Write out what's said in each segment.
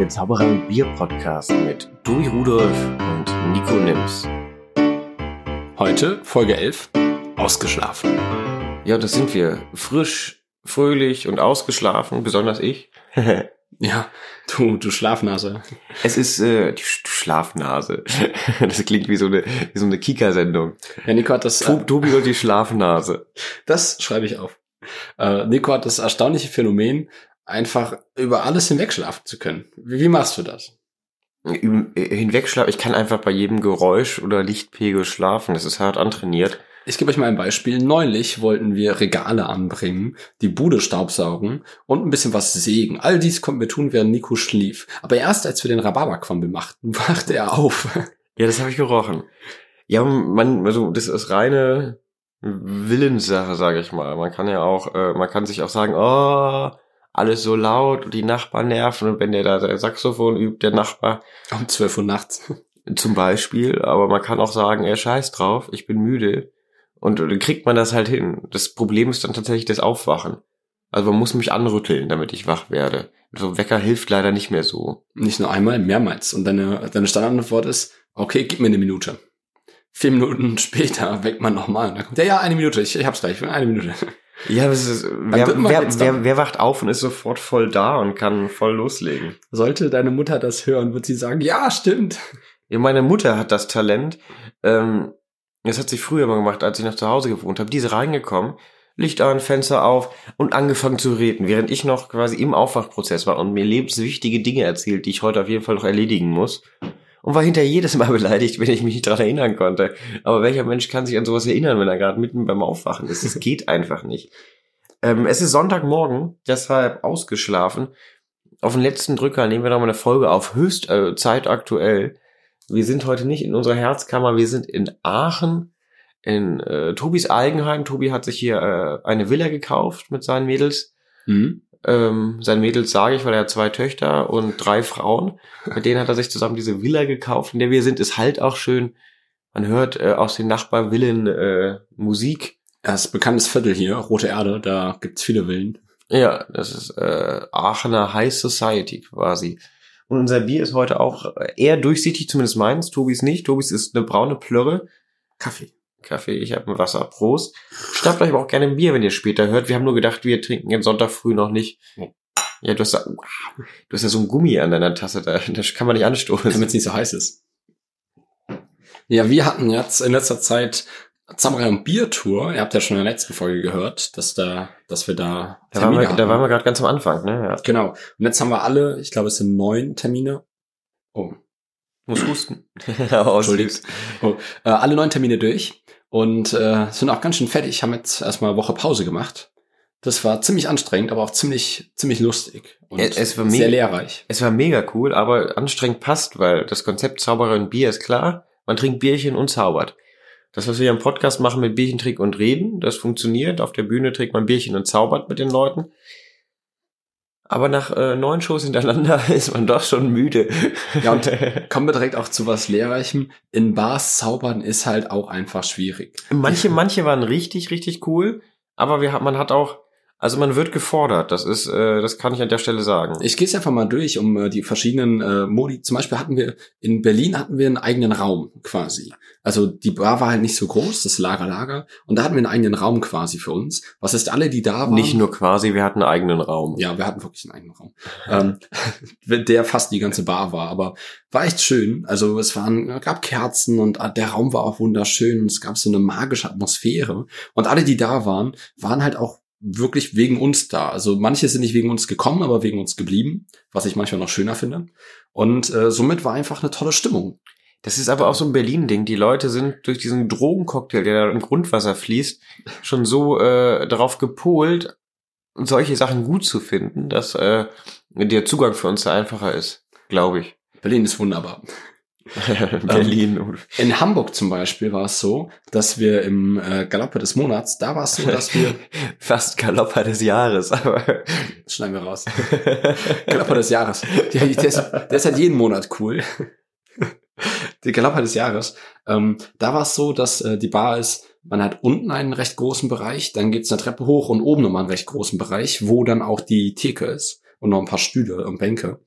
der Zauberer und Bier Podcast mit Tobi Rudolf und Nico Nims. Heute Folge 11, ausgeschlafen. Ja, das sind wir. Frisch, fröhlich und ausgeschlafen, besonders ich. Ja, du, du Schlafnase. es ist äh, die Sch Schlafnase. das klingt wie so eine, wie so eine Kika-Sendung. Ja, Nico hat das. To Tobi und die Schlafnase. Das schreibe ich auf. Äh, Nico hat das erstaunliche Phänomen, einfach über alles hinwegschlafen zu können. Wie, wie machst du das? Hinwegschlafen. Ich kann einfach bei jedem Geräusch oder Lichtpegel schlafen. Das ist hart antrainiert. Ich gebe euch mal ein Beispiel. Neulich wollten wir Regale anbringen, die Bude staubsaugen und ein bisschen was sägen. All dies konnten wir tun, während Nico schlief. Aber erst als wir den Rhabarberquampel machten, wachte er auf. Ja, das habe ich gerochen. Ja, man, also das ist reine Willenssache, sage ich mal. Man kann ja auch, äh, man kann sich auch sagen, oh, alles so laut und die Nachbarn nerven und wenn der da sein Saxophon übt, der Nachbar Um 12 Uhr nachts. zum Beispiel, aber man kann auch sagen, er scheiß drauf, ich bin müde und dann kriegt man das halt hin. Das Problem ist dann tatsächlich das Aufwachen. Also man muss mich anrütteln, damit ich wach werde. So Wecker hilft leider nicht mehr so. Nicht nur einmal, mehrmals. Und deine, deine Standardantwort ist, okay, gib mir eine Minute. Vier Minuten später weckt man nochmal. Und dann kommt, ja, ja, eine Minute, ich, ich hab's gleich, eine Minute. Ja, das ist, wer, wer, wer, wer wacht auf und ist sofort voll da und kann voll loslegen? Sollte deine Mutter das hören, wird sie sagen, ja, stimmt. Ja, meine Mutter hat das Talent. Ähm, das hat sie früher mal gemacht, als ich noch zu Hause gewohnt habe. Die ist reingekommen, Licht an, Fenster auf und angefangen zu reden, während ich noch quasi im Aufwachprozess war und mir lebenswichtige Dinge erzählt, die ich heute auf jeden Fall noch erledigen muss. Und war hinterher jedes Mal beleidigt, wenn ich mich nicht daran erinnern konnte. Aber welcher Mensch kann sich an sowas erinnern, wenn er gerade mitten beim Aufwachen ist? Das geht einfach nicht. Ähm, es ist Sonntagmorgen, deshalb ausgeschlafen. Auf den letzten Drücker nehmen wir noch mal eine Folge auf, höchst äh, zeitaktuell. Wir sind heute nicht in unserer Herzkammer, wir sind in Aachen, in äh, Tobis Eigenheim. Tobi hat sich hier äh, eine Villa gekauft mit seinen Mädels. Hm? Ähm, seinen Mädels sage ich, weil er hat zwei Töchter und drei Frauen. Mit denen hat er sich zusammen diese Villa gekauft, in der wir sind. Ist halt auch schön. Man hört äh, aus den Nachbarvillen äh, Musik. Das ist ein bekanntes Viertel hier, Rote Erde, da gibt's viele Villen. Ja, das ist äh, Aachener High Society quasi. Und unser Bier ist heute auch eher durchsichtig, zumindest meins. Tobis nicht. Tobis ist eine braune Plörre. Kaffee. Kaffee, ich habe ein Wasser. Prost. Schnappt euch aber auch gerne ein Bier, wenn ihr später hört. Wir haben nur gedacht, wir trinken den Sonntag früh noch nicht. Ja, du hast, da, wow, du hast ja so ein Gummi an deiner Tasse, da, das kann man nicht anstoßen. Damit es nicht so heiß ist. Ja, wir hatten jetzt in letzter Zeit Samurai und Bier-Tour. Ihr habt ja schon in der letzten Folge gehört, dass da, dass wir da Da waren wir, hatten. da waren wir gerade ganz am Anfang, ne? Ja. Genau. Und jetzt haben wir alle, ich glaube, es sind neun Termine. Oh, Muss husten. Entschuldigt. Oh, äh, alle neun Termine durch und äh, sind auch ganz schön fertig. Haben jetzt erstmal eine Woche Pause gemacht. Das war ziemlich anstrengend, aber auch ziemlich ziemlich lustig und Es- es war sehr mega- lehrreich. Es war mega cool, aber anstrengend passt, weil das Konzept Zauberer und Bier ist klar. Man trinkt Bierchen und zaubert. Das, was wir hier im Podcast machen mit Bierchen trinken und reden, das funktioniert. Auf der Bühne trinkt man Bierchen und zaubert mit den Leuten. Aber nach äh, neun Shows hintereinander ist man doch schon müde. Ja, und kommen wir direkt auch zu was Lehrreichem. In Bars zaubern ist halt auch einfach schwierig. manche, manche waren richtig, richtig cool, aber wir, man hat auch, also man wird gefordert. Das ist, äh, das kann ich an der Stelle sagen. Ich gehe es einfach mal durch, um äh, die verschiedenen äh, Modi. Zum Beispiel hatten wir in Berlin hatten wir einen eigenen Raum quasi. Also die Bar war halt nicht so groß, das Lager Lager, und da hatten wir einen eigenen Raum quasi für uns. Was ist alle, die da waren? Nicht nur quasi, wir hatten einen eigenen Raum. Ja, wir hatten wirklich einen eigenen Raum, ähm, der fast die ganze Bar war, aber war echt schön. Also es waren, gab Kerzen und äh, der Raum war auch wunderschön und es gab so eine magische Atmosphäre. Und alle, die da waren, waren halt auch wirklich wegen uns da. Also manche sind nicht wegen uns gekommen, aber wegen uns geblieben, was ich manchmal noch schöner finde. Und äh, somit war einfach eine tolle Stimmung. Das ist aber auch so ein Berlin-Ding. Die Leute sind durch diesen Drogencocktail, der da im Grundwasser fließt, schon so äh, darauf gepolt, solche Sachen gut zu finden, dass äh, der Zugang für uns da einfacher ist, glaube ich. Berlin ist wunderbar. Berlin. In Hamburg zum Beispiel war es so, dass wir im äh, Galoppe des Monats, da war es so, dass wir, Fast Galopper des Jahres, aber das schneiden wir raus, Galopper des Jahres. Der, der, ist, der ist halt jeden Monat cool. Die Galopper des Jahres. Ähm, da war es so, dass äh, die Bar ist, man hat unten einen recht großen Bereich, dann geht's eine Treppe hoch und oben nochmal einen recht großen Bereich, wo dann auch die Theke ist und noch ein paar Stühle und Bänke.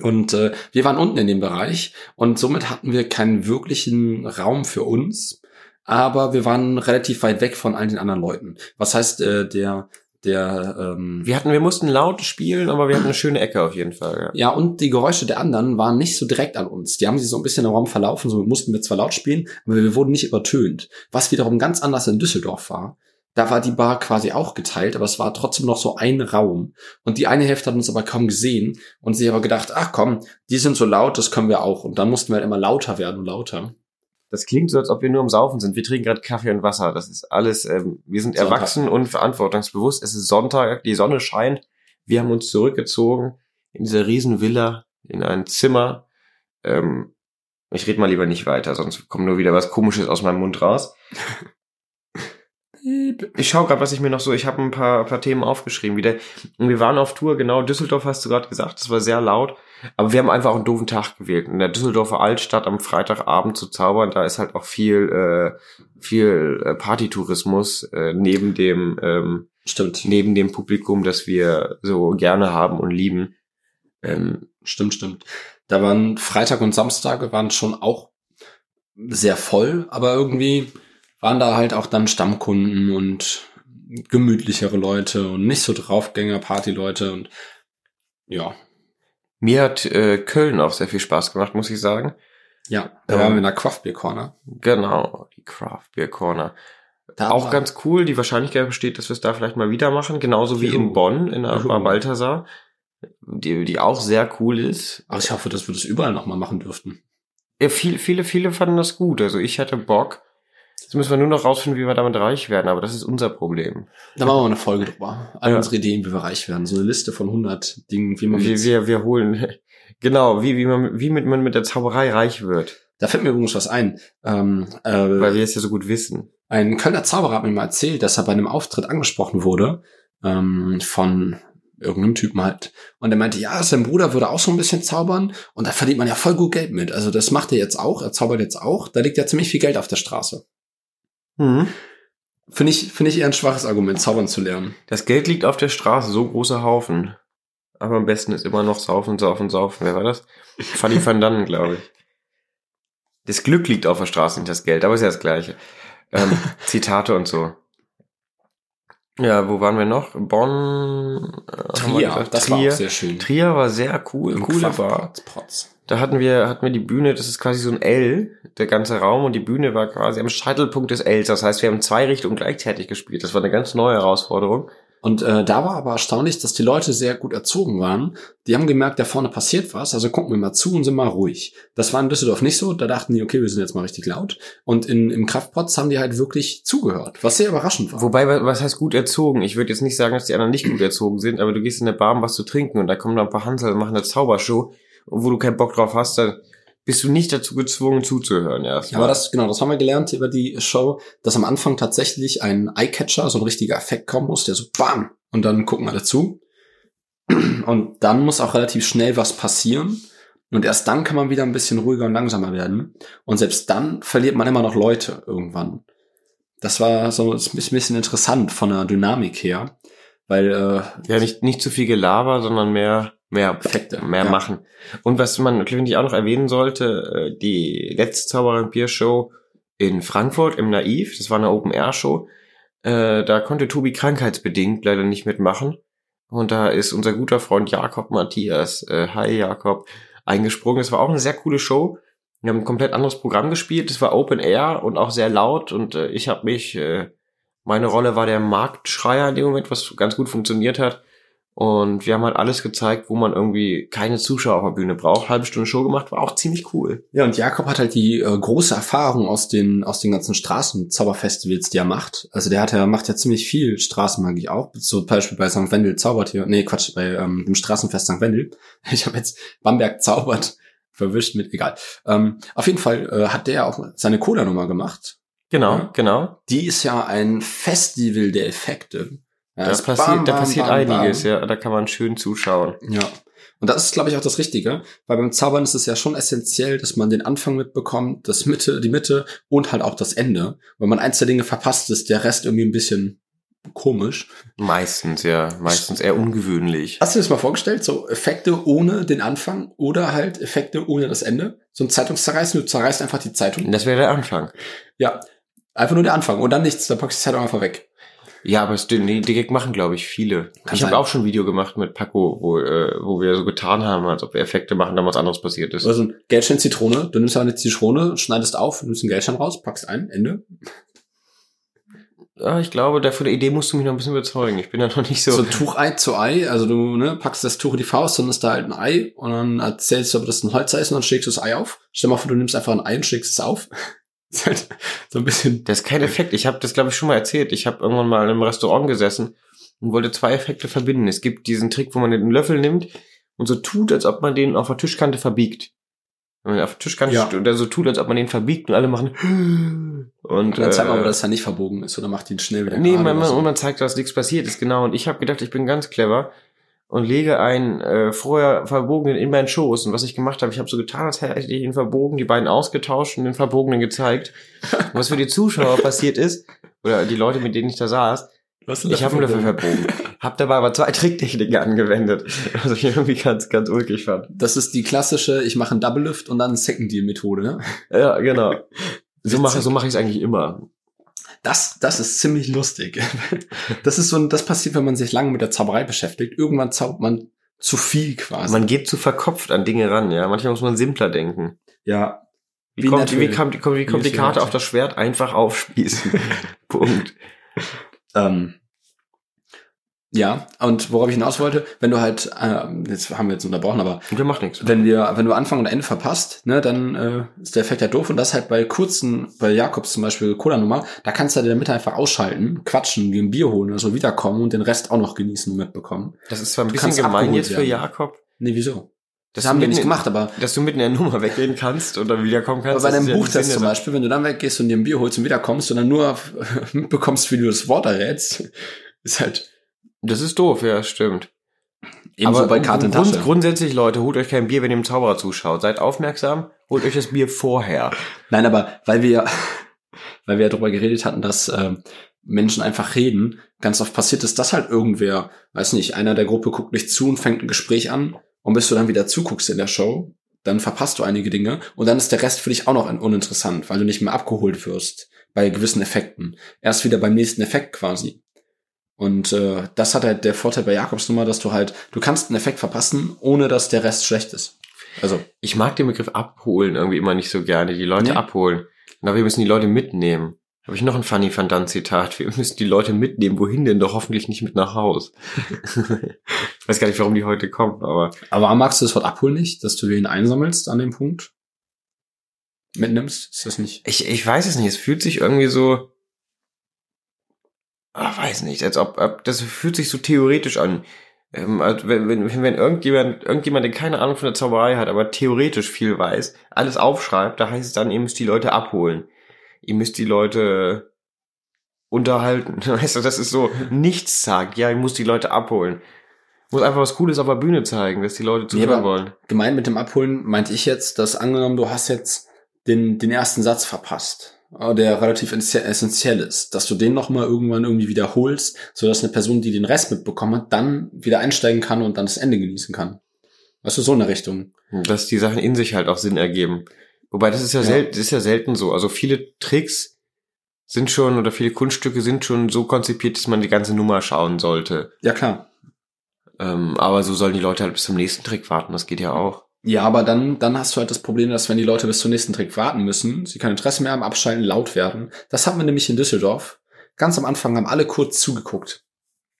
Und äh, wir waren unten in dem Bereich und somit hatten wir keinen wirklichen Raum für uns, aber wir waren relativ weit weg von all den anderen Leuten. Was heißt, äh, der der ähm, Wir hatten, wir mussten laut spielen, aber wir hatten eine schöne Ecke auf jeden Fall. Ja. ja, und die Geräusche der anderen waren nicht so direkt an uns. Die haben sich so ein bisschen im Raum verlaufen, so mussten wir zwar laut spielen, aber wir wurden nicht übertönt. Was wiederum ganz anders in Düsseldorf war. Da war die Bar quasi auch geteilt, aber es war trotzdem noch so ein Raum. Und die eine Hälfte hat uns aber kaum gesehen und sie aber gedacht, ach komm, die sind so laut, das können wir auch. Und dann mussten wir halt immer lauter werden und lauter. Das klingt so, als ob wir nur am Saufen sind. Wir trinken gerade Kaffee und Wasser. Das ist alles, ähm, wir sind Sonntag. erwachsen und verantwortungsbewusst. Es ist Sonntag, die Sonne scheint. Wir haben uns zurückgezogen in dieser riesen Villa, in ein Zimmer. Ähm, ich rede mal lieber nicht weiter, sonst kommt nur wieder was Komisches aus meinem Mund raus. Ich schaue gerade, was ich mir noch so, ich habe ein paar, paar Themen aufgeschrieben wieder. Und wir waren auf Tour, genau, Düsseldorf hast du gerade gesagt, das war sehr laut. Aber wir haben einfach einen doofen Tag gewählt. In der Düsseldorfer Altstadt am Freitagabend zu zaubern, da ist halt auch viel, äh, viel äh, Partytourismus äh, neben dem, ähm, Stimmt. neben dem Publikum, das wir so gerne haben und lieben. Ähm, Stimmt, stimmt. Da waren Freitag und Samstage waren schon auch sehr voll, aber irgendwie waren da halt auch dann Stammkunden und gemütlichere Leute und nicht so Draufgänger, Partyleute und ja, mir hat äh, Köln auch sehr viel Spaß gemacht, muss ich sagen. ja, da Ähm, waren wir in der Craft Beer Corner. Genau, die Craft Beer Corner. Da auch ganz cool. Die Wahrscheinlichkeit besteht, dass wir es da vielleicht mal wieder machen. Genauso wie Juhu. in Bonn, in der. Bar Balthasar. Die, die auch sehr cool ist. Aber ich hoffe, dass wir das überall nochmal machen dürften. Ja, viele, viele, viele fanden das gut. Also ich hatte Bock. Jetzt müssen wir nur noch rausfinden, wie wir damit reich werden. Aber das ist unser Problem. Da machen wir mal eine Folge drüber. All Ja. unsere Ideen, wie wir reich werden. So eine Liste von 100 Dingen, wie man Wir, mit wir, wir holen, genau, wie, wie man, wie mit, man mit der Zauberei reich wird. Da fällt mir übrigens was ein. Ähm, äh, Weil wir es ja so gut wissen. Ein Kölner Zauberer hat mir mal erzählt, dass er bei einem Auftritt angesprochen wurde ähm, von irgendeinem Typen halt. Und er meinte, ja, sein Bruder würde auch so ein bisschen zaubern und da verdient man ja voll gut Geld mit. Also das macht er jetzt auch, er zaubert jetzt auch. Da liegt ja ziemlich viel Geld auf der Straße. Mhm. Finde ich, finde ich eher ein schwaches Argument, zaubern zu lernen. Das Geld liegt auf der Straße, so großer Haufen. Aber am besten ist immer noch saufen, saufen, saufen. Wer war das? Fanny van Dannen, glaube ich. Das Glück liegt auf der Straße, nicht das Geld, aber ist ja das Gleiche. Ähm, Zitate und so. Ja, wo waren wir noch? Bonn. äh, Trier, gesagt, das war Trier. auch sehr schön. Trier war sehr cool, Im coole Bar. Da hatten wir, hatten wir die Bühne, das ist quasi so ein L, der ganze Raum und die Bühne war quasi am Scheitelpunkt des Ls. Das heißt, wir haben zwei Richtungen gleichzeitig gespielt. Das war eine ganz neue Herausforderung. Und äh, da war aber erstaunlich, dass die Leute sehr gut erzogen waren. Die haben gemerkt, da vorne passiert was, also gucken wir mal zu und sind mal ruhig. Das war in Düsseldorf nicht so, da dachten die, okay, wir sind jetzt mal richtig laut. Und in, im Kraftpotz haben die halt wirklich zugehört, was sehr überraschend war. Wobei, wa- was heißt gut erzogen? Ich würde jetzt nicht sagen, dass die anderen nicht gut erzogen sind, aber du gehst in eine Bar, um was zu trinken und da kommen da ein paar Hansel und machen eine Zaubershow und wo du keinen Bock drauf hast, dann bist du nicht dazu gezwungen zuzuhören erst. Aber das, genau, das haben wir gelernt über die Show, dass am Anfang tatsächlich ein Eyecatcher, so ein richtiger Effekt kommen muss, der so BAM! Und dann gucken alle zu. Und dann muss auch relativ schnell was passieren. Und erst dann kann man wieder ein bisschen ruhiger und langsamer werden. Und selbst dann verliert man immer noch Leute irgendwann. Das war so ein bisschen interessant von der Dynamik her. Weil, äh, ja, nicht, nicht zu viel Gelaber, sondern mehr, mehr Effekte. mehr ja. machen. Und was man, finde ich, auch noch erwähnen sollte, äh, die letzte Zauberer Bier Show in Frankfurt im Naiv, das war eine Open Air Show, äh, da konnte Tobi krankheitsbedingt leider nicht mitmachen. Und da ist unser guter Freund Jakob Matthias, äh, hi Jakob, eingesprungen. Es war auch eine sehr coole Show. Wir haben ein komplett anderes Programm gespielt. Es war Open Air und auch sehr laut. Und äh, ich habe mich, äh, meine Rolle war der Marktschreier in dem Moment, was ganz gut funktioniert hat. Und wir haben halt alles gezeigt, wo man irgendwie keine Zuschauer auf der Bühne braucht. Halbe Stunde Show gemacht, war auch ziemlich cool. Ja, und Jakob hat halt die äh, große Erfahrung aus den aus den ganzen Straßenzauberfestivals, die er macht. Also der hat ja macht ja ziemlich viel Straßenmagie auch. Zum Beispiel bei St. Wendel zaubert hier. Nee, Quatsch, bei ähm, dem Straßenfest St. Wendel. Ich habe jetzt Bamberg zaubert verwischt mit egal. Ähm, auf jeden Fall äh, hat der auch seine Cola-Nummer gemacht. Genau, Ja. genau. Die ist ja ein Festival der Effekte. Ja, Da es passiert, bam, da bam, passiert bam, einiges, bam. ja. Da kann man schön zuschauen. Ja. Und das ist, glaube ich, auch das Richtige, weil beim Zaubern ist es ja schon essentiell, dass man den Anfang mitbekommt, das Mitte, die Mitte und halt auch das Ende. Wenn man eins der Dinge verpasst, ist der Rest irgendwie ein bisschen komisch. Meistens, ja. Meistens eher ungewöhnlich. Hast du dir das mal vorgestellt? So Effekte ohne den Anfang oder halt Effekte ohne das Ende? So ein Zeitungszerreißen, du zerreißt einfach die Zeitung. Das wäre der Anfang. Ja. Einfach nur der Anfang und dann nichts, dann packst du die Zeitung einfach weg. Ja, aber es, den, den Gag machen, glaube ich, viele. Kann ich habe auch schon ein Video gemacht mit Paco, wo, äh, wo wir so getan haben, als ob wir Effekte machen, dann was anderes passiert ist. Also ein Geldschein Zitrone, du nimmst eine Zitrone, schneidest auf, nimmst einen Geldschein raus, packst ein, Ende. Ja, ich glaube, dafür der Idee musst du mich noch ein bisschen überzeugen. Ich bin da noch nicht so. So, ein Tuch Ei zu Ei, also du ne, packst das Tuch in die Faust, dann ist da halt ein Ei und dann erzählst du, ob das ein Holzer ist und dann schlägst du das Ei auf. Stell dir mal vor, du nimmst einfach ein Ei und schlägst es auf. ist halt so ein bisschen. Das ist kein Effekt. Ich habe das, glaube ich, schon mal erzählt. Ich habe irgendwann mal in einem Restaurant gesessen und wollte zwei Effekte verbinden. Es gibt diesen Trick, wo man den Löffel nimmt und so tut, als ob man den auf der Tischkante verbiegt. Wenn man auf der Tischkante Ja. steht und so tut, als ob man den verbiegt und alle machen und Und dann zeigt man äh, aber, dass es ja nicht verbogen ist oder macht ihn schnell wieder Nee, man, man, so. und man zeigt, dass nichts passiert ist, genau. Und ich habe gedacht, ich bin ganz clever und lege einen äh, vorher verbogenen in meinen Schoß. Und was ich gemacht habe, ich habe so getan, als hätte ich ihn verbogen, die beiden ausgetauscht und den verbogenen gezeigt. Und was für die Zuschauer passiert ist, oder die Leute, mit denen ich da saß, ich habe ihn dafür verbogen. Hab dabei aber zwei Tricktechniken angewendet, was ich irgendwie ganz, ganz ulkig fand. Das ist die klassische, ich mache einen Double Lift und dann Second Deal Methode, ne? Ja, genau. So mache so mach ich es eigentlich immer. Das, das ist ziemlich lustig. Das ist so, ein- das passiert, wenn man sich lange mit der Zauberei beschäftigt. Irgendwann zaubert man zu viel quasi. Man geht zu verkopft an Dinge ran, ja. Manchmal muss man simpler denken. ja, Wie, Wie kommt, wie, kommt, wie, kommt, wie kommt die Karte auf das Schwert? Einfach aufspießen. Punkt. ähm, ja, und worauf ich hinaus wollte, wenn du halt, ähm, jetzt haben wir jetzt unterbrochen, aber Und der macht nichts. wenn wir, wenn du Anfang und Ende verpasst, ne, dann äh, ist der Effekt ja doof und das halt bei kurzen, bei Jakobs zum Beispiel Cola-Nummer, da kannst du halt in der Mitte einfach ausschalten, quatschen, dir ein Bier holen oder so wiederkommen und den Rest auch noch genießen und mitbekommen. Das ist zwar ein bisschen gemein jetzt für. Jakob. Nee, wieso? Das haben wir nicht gemacht, aber Dass du mitten in der Nummer weggehen kannst und dann wiederkommen Aber kannst. bei deinem ist ja Buchtest Sinn zum Beispiel, wenn du dann weggehst und dir ein Bier holst und wiederkommst und dann nur mitbekommst, wie du das Wort errätst, ist halt. Das ist doof, ja, stimmt. ebenso bei Karte in grund, grundsätzlich, Leute, holt euch kein Bier, wenn ihr dem Zauberer zuschaut. Seid aufmerksam, holt euch das Bier vorher. Nein, aber weil wir, weil wir ja darüber geredet hatten, dass ähm, Menschen einfach reden, ganz oft passiert ist, dass halt irgendwer, weiß nicht, einer der Gruppe guckt nicht zu und fängt ein Gespräch an und bis du dann wieder zuguckst in der Show, dann verpasst du einige Dinge und dann ist der Rest für dich auch noch un- uninteressant, weil du nicht mehr abgeholt wirst bei gewissen Effekten. Erst wieder beim nächsten Effekt quasi. Und äh, das hat halt der Vorteil bei Jakobs Nummer, dass du halt, du kannst einen Effekt verpassen, ohne dass der Rest schlecht ist. Also, Ich mag den Begriff abholen irgendwie immer nicht so gerne, die Leute Nee. abholen. Aber wir müssen die Leute mitnehmen. Habe ich noch ein Funny Van Damme Zitat. Wir müssen die Leute mitnehmen. Wohin denn? Doch hoffentlich nicht mit nach Haus. ich weiß gar nicht, warum die heute kommen, aber Aber magst du das Wort abholen nicht, dass du ihn einsammelst an dem Punkt? Mitnimmst? Ist das nicht? ich, ich weiß es nicht. Es fühlt sich irgendwie so, ah, weiß nicht, als ob, ob das fühlt sich so theoretisch an. Ähm, als wenn, wenn, wenn irgendjemand, irgendjemand, der keine Ahnung von der Zauberei hat, aber theoretisch viel weiß, alles aufschreibt, da heißt es dann, ihr müsst die Leute abholen. Ihr müsst die Leute unterhalten. Weißt du, das ist so nichts sagt. Ja, ich muss die Leute abholen. Muss einfach was Cooles auf der Bühne zeigen, dass die Leute Nee, zuhören aber- wollen. Gemeint mit dem Abholen meinte ich jetzt, dass angenommen, du hast jetzt den, den ersten Satz verpasst, der relativ essentie- essentiell ist, dass du den nochmal irgendwann irgendwie wiederholst, sodass eine Person, die den Rest mitbekommen hat, dann wieder einsteigen kann und dann das Ende genießen kann. Weißt du, so eine Richtung. dass die Sachen in sich halt auch Sinn ergeben. Wobei das ist ja, Ja. selten, das ist ja selten so. Also viele Tricks sind schon oder viele Kunststücke sind schon so konzipiert, dass man die ganze Nummer schauen sollte. Ja, klar. Ähm, aber so sollen die Leute halt bis zum nächsten Trick warten. Das geht ja auch. Ja, aber dann, dann hast du halt das Problem, dass wenn die Leute bis zum nächsten Trick warten müssen, sie kein Interesse mehr haben, abschalten, laut werden. Das hatten wir nämlich in Düsseldorf. Ganz am Anfang haben alle kurz zugeguckt.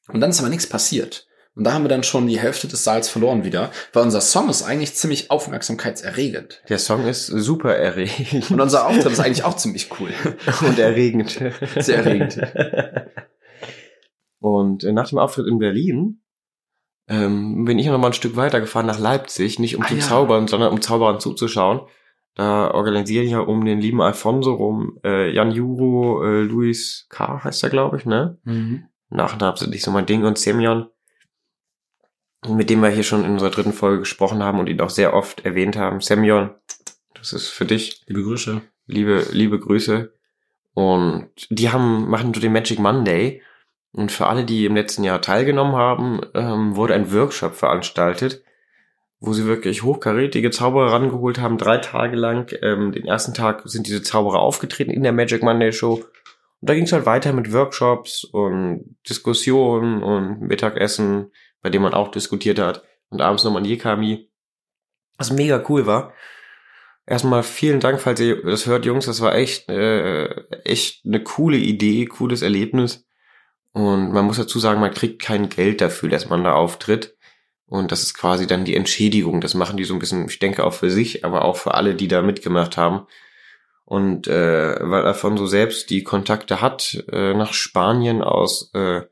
Und dann ist aber nichts passiert. Und da haben wir dann schon die Hälfte des Saals verloren wieder, weil unser Song ist eigentlich ziemlich aufmerksamkeitserregend. Der Song ist super erregend. Und unser Auftritt ist eigentlich auch ziemlich cool. Und erregend. Sehr erregend. Und nach dem Auftritt in Berlin ähm, bin ich noch mal ein Stück weiter gefahren nach Leipzig, nicht um Ah, zu ja. zaubern, sondern um Zauberern zuzuschauen. Da organisieren ja um den lieben Alfonso rum äh, Jan Juro, äh, Luis K. heißt er, glaube ich, ne? Nachnamen sind nicht so mein Ding und Semyon, mit dem wir hier schon in unserer dritten Folge gesprochen haben und ihn auch sehr oft erwähnt haben. Semyon, das ist für dich. Liebe Grüße. Liebe, liebe Grüße. Und die haben, machen so den Magic Monday. Und für alle, die im letzten Jahr teilgenommen haben, ähm, wurde ein Workshop veranstaltet, wo sie wirklich hochkarätige Zauberer rangeholt haben, drei Tage lang. Ähm, den ersten Tag sind diese Zauberer aufgetreten in der Magic Monday Show. Und da ging es halt weiter mit Workshops und Diskussionen und Mittagessen, bei dem man auch diskutiert hat. Und abends nochmal ein Yekami. Was mega cool war. Erstmal vielen Dank, falls ihr das hört, Jungs. Das war echt, äh, echt eine coole Idee, cooles Erlebnis. Und man muss dazu sagen, man kriegt kein Geld dafür, dass man da auftritt. Und das ist quasi dann die Entschädigung. Das machen die so ein bisschen, ich denke auch für sich, aber auch für alle, die da mitgemacht haben. Und äh, weil Alfonso selbst die Kontakte hat äh, nach Spanien aus, äh,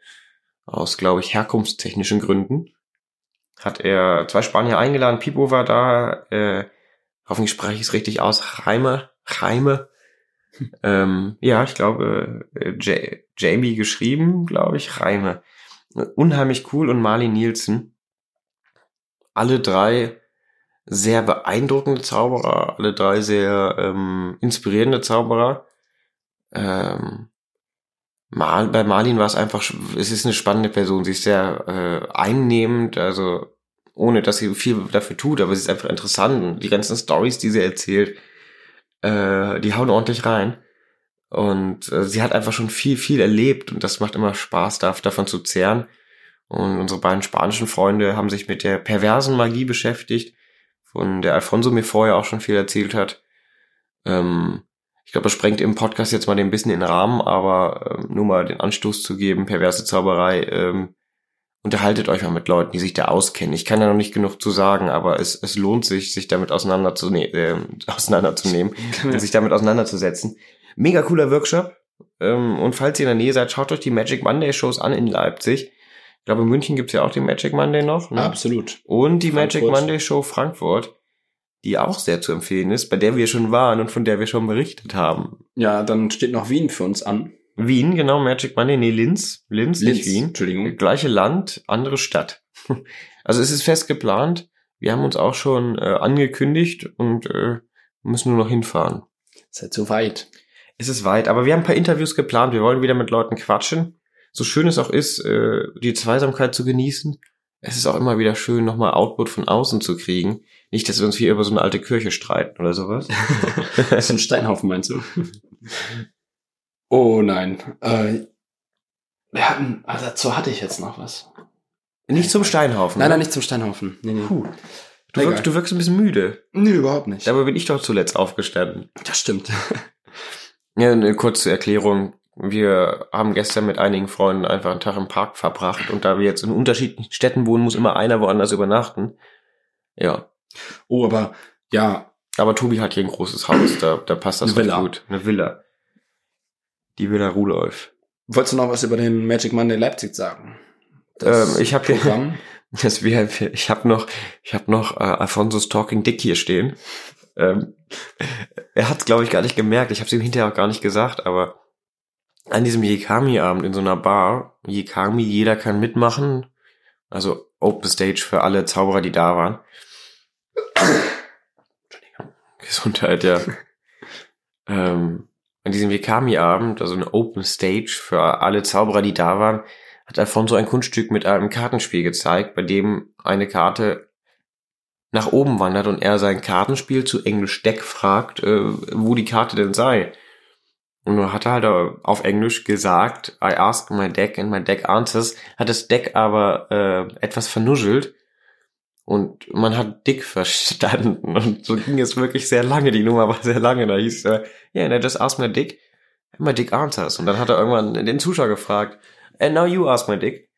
aus glaube ich, herkunftstechnischen Gründen, hat er zwei Spanier eingeladen. Pipo war da, äh, hoffentlich spreche ich es richtig aus, Reime, Reime. Ähm, ja, ich glaube, äh, Jamie geschrieben, glaube ich, Reime. Unheimlich cool und Marley Nielsen alle drei sehr beeindruckende Zauberer, alle drei sehr ähm, inspirierende Zauberer. Ähm, Mal, bei Marlin war es einfach, es ist eine spannende Person, sie ist sehr äh, einnehmend, also ohne dass sie viel dafür tut, aber sie ist einfach interessant und die ganzen Stories, die sie erzählt, äh, die hauen ordentlich rein. Und äh, sie hat einfach schon viel, viel erlebt und das macht immer Spaß, davon zu zehren. Und unsere beiden spanischen Freunde haben sich mit der perversen Magie beschäftigt, von der Alfonso mir vorher auch schon viel erzählt hat. Ähm, ich glaube, das sprengt im Podcast jetzt mal ein bisschen in den Rahmen, aber ähm, nur mal den Anstoß zu geben, perverse Zauberei, ähm, unterhaltet euch mal mit Leuten, die sich da auskennen. Ich kann da noch nicht genug zu sagen, aber es, es lohnt sich, sich damit auseinanderzune äh, auseinanderzunehmen und sich damit auseinanderzusetzen. Mega cooler Workshop. Ähm, und falls ihr in der Nähe seid, schaut euch die Magic Monday Shows an in Leipzig glaube, in München gibt's ja auch die Magic Monday noch. Ne? Absolut. Und die Frankfurt. Magic Monday Show Frankfurt, die auch sehr zu empfehlen ist, bei der wir schon waren und von der wir schon berichtet haben. Ja, dann steht noch Wien für uns an. Wien, genau, Magic Monday, nee, Linz. Linz, Linz nicht Wien. Entschuldigung. Gleiche Land, andere Stadt. Also es ist fest geplant. Wir haben uns auch schon äh, angekündigt und äh, müssen nur noch hinfahren. Seid so weit. Es ist weit, aber wir haben ein paar Interviews geplant. Wir wollen wieder mit Leuten quatschen so schön es auch ist, äh, die Zweisamkeit zu genießen, es ist auch immer wieder schön, nochmal Output von außen zu kriegen. Nicht, dass wir uns hier über so eine alte Kirche streiten oder sowas. das ist ein Steinhaufen, meinst du? oh nein. Äh, wir hatten, also dazu hatte ich jetzt noch was. Nicht zum Steinhaufen. Nein, nein, nicht zum Steinhaufen. Nee, nee. Puh. Du, wirkst, du wirkst ein bisschen müde. Nee, überhaupt nicht. Dabei bin ich doch zuletzt aufgestanden. Das stimmt. ja, eine kurze Erklärung. Wir haben gestern mit einigen Freunden einfach einen Tag im Park verbracht und da wir jetzt in unterschiedlichen Städten wohnen, muss immer einer woanders übernachten. Ja. Oh, aber ja. Aber Tobi hat hier ein großes Haus, da, da passt das Eine gut. Eine Villa. Die Villa Rudolf. Wolltest du noch was über den Magic Monday Leipzig sagen? Ähm, ich habe hier, das wir, ich habe noch, ich habe noch äh, Alfonso's Talking Dick hier stehen. Ähm, er hat glaube ich gar nicht gemerkt. Ich habe es ihm hinterher auch gar nicht gesagt, aber an diesem Yekami-Abend in so einer Bar, Yekami, jeder kann mitmachen, also Open Stage für alle Zauberer, die da waren. Gesundheit, ja. ähm, an diesem Yekami-Abend, also eine Open Stage für alle Zauberer, die da waren, hat Alfonso ein Kunststück mit einem Kartenspiel gezeigt, bei dem eine Karte nach oben wandert und er sein Kartenspiel zu Englisch Deck fragt, äh, wo die Karte denn sei. Und er hat halt auf Englisch gesagt, I ask my deck and my deck answers, hat das Deck aber äh, etwas vernuschelt und man hat Dick verstanden und so ging es wirklich sehr lange, die Nummer war sehr lange, da hieß er, yeah, and I just ask my dick, and my dick answers. Und dann hat er irgendwann den Zuschauer gefragt, and now you ask my dick,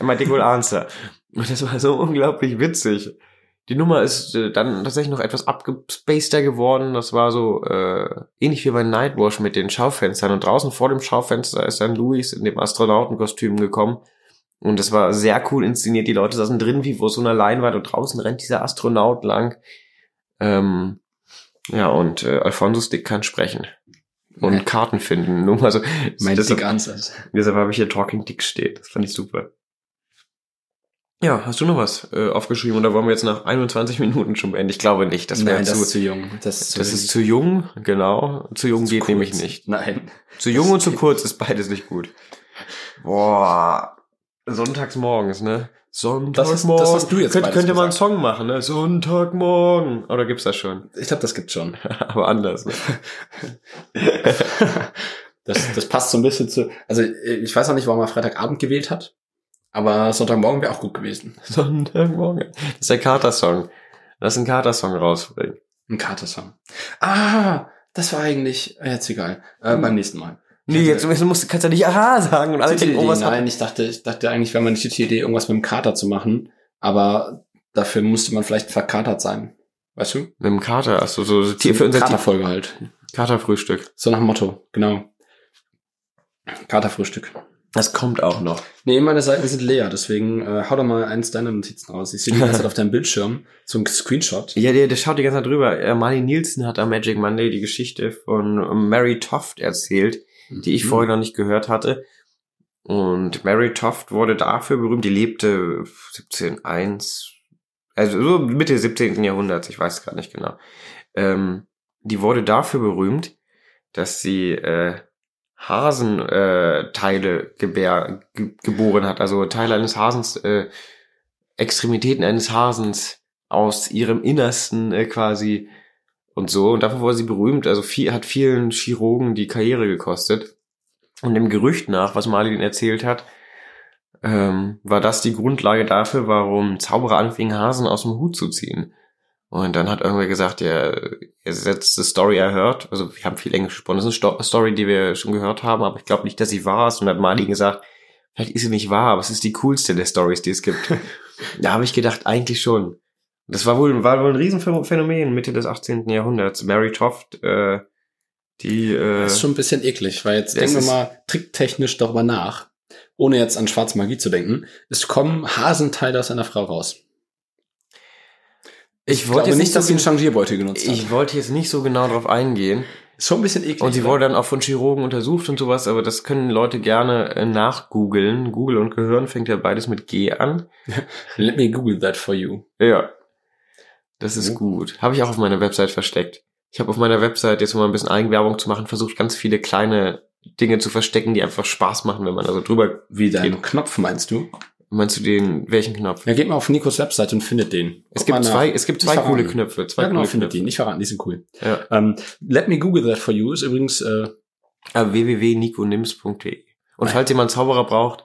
and my dick will answer. Und das war so unglaublich witzig. Die Nummer ist äh, dann tatsächlich noch etwas abgespaceter geworden. Das war so äh, ähnlich wie bei Nightwash mit den Schaufenstern. Und draußen vor dem Schaufenster ist dann Louis in dem Astronautenkostüm gekommen. Und das war sehr cool inszeniert. Die Leute saßen drin wie vor so einer Leinwand und draußen rennt dieser Astronaut lang. Ähm, ja, und äh, Alfonso Dick kann sprechen. Und ja. Karten finden. Nur mal so. Mein Dick Ansatz. Deshalb habe ich hier Talking Dick steht. Das fand ich super. Ja, hast du noch was äh, aufgeschrieben oder wollen wir jetzt nach 21 Minuten schon beenden? Ich glaube nicht. Das wäre zu, das ist zu jung. Das ist zu, das ist zu jung, genau. Zu jung zu geht kurz. nämlich nicht. Nein. Zu jung und zu kurz ist beides nicht gut. Boah, sonntags morgens, ne? Sonntagmorgen. das hast du jetzt Könnt, könnte man einen gesagt. Song machen, ne? Sonntagmorgen. Oder gibt's das schon? Ich glaube, das gibt's schon. Aber anders, ne? das, das passt so ein bisschen zu. Also ich weiß auch nicht, warum er Freitagabend gewählt hat, aber Sonntagmorgen wäre auch gut gewesen. Sonntagmorgen. Das ist der Kater-Song. Lass einen Kater-Song rausbringen. Ein Kater-Song. Ah, das war eigentlich. äh, Jetzt egal. Äh, beim nächsten Mal. Nee, jetzt, musst, kannst du ja nicht Aha sagen und alle denken, oh, was Nein, ich dachte, ich dachte eigentlich, wäre meine Idee, irgendwas mit dem Kater zu machen, aber dafür musste man vielleicht verkatert sein. Weißt du? Mit dem Kater, achso, so, so Tier für unser Tier- Katerfolge halt. Katerfrühstück. So nach dem Motto, genau. Katerfrühstück. Das kommt auch noch. Nee, meine Seiten sind leer, deswegen äh, hau doch mal eins deiner Notizen raus. Ich sehe die ganze Zeit auf deinem Bildschirm so ein Screenshot. Ja, der, der schaut die ganze Zeit drüber. Äh, Marley Nielsen hat am Magic Monday die Geschichte von Mary Toft erzählt, die ich Mhm. vorher noch nicht gehört hatte. Und Mary Toft wurde dafür berühmt, die lebte 1701, also so Mitte 17. Jahrhunderts, ich weiß es gerade nicht genau. Ähm, die wurde dafür berühmt, dass sie äh, Hasenteile äh, gebär, ge geboren hat, also Teile eines Hasens, äh, Extremitäten eines Hasens aus ihrem Innersten äh, quasi und so. Und dafür wurde sie berühmt, also viel, hat vielen Chirurgen die Karriere gekostet. Und dem Gerücht nach, was Marlin erzählt hat, ähm, war das die Grundlage dafür, warum Zauberer anfingen, Hasen aus dem Hut zu ziehen. Und dann hat irgendwer gesagt, ja, er setzt die Story erhört. Also wir haben viel Englisch gesprochen. Das ist eine Sto Story, die wir schon gehört haben, aber ich glaube nicht, dass sie wahr ist. Und dann hat Marlin gesagt, vielleicht ist sie nicht wahr, aber es ist die coolste der Stories, die es gibt. da habe ich gedacht, eigentlich schon. Das war wohl, war wohl ein Riesenphänomen Mitte des 18. Jahrhunderts. Mary Toft, äh, die äh, Das ist schon ein bisschen eklig, weil jetzt denken wir mal tricktechnisch darüber nach, ohne jetzt an schwarze Magie zu denken. Es kommen Hasenteile aus einer Frau raus. ich Ich wollte jetzt nicht, dass sie so, einen Changierbeutel genutzt hat. ich wollte jetzt nicht so genau drauf eingehen. Ist schon ein bisschen eklig. Und sie ne? wurde dann auch von Chirurgen untersucht und sowas, aber das können Leute gerne äh, nachgoogeln. Google und Gehirn fängt ja beides mit G an. Let me google that for you. Ja. Das ist Oh. gut. Habe ich auch auf meiner Website versteckt. Ich habe auf meiner Website jetzt um mal ein bisschen Eigenwerbung zu machen, versucht ganz viele kleine Dinge zu verstecken, die einfach Spaß machen, wenn man also drüber. Wie dein Geht. Knopf meinst du? Meinst du den, welchen Knopf? Ja, geht mal auf Nikos Website und findet den. Es Guck gibt zwei, nach. es gibt zwei coole Knöpfe. Zwei Ja, genau, coole findet Knöpfe. die. Nicht verraten, die sind cool. Ja. Ähm, Let me google that for you ist übrigens, äh, Aber www.nikonims.de. Und falls jemand Zauberer braucht,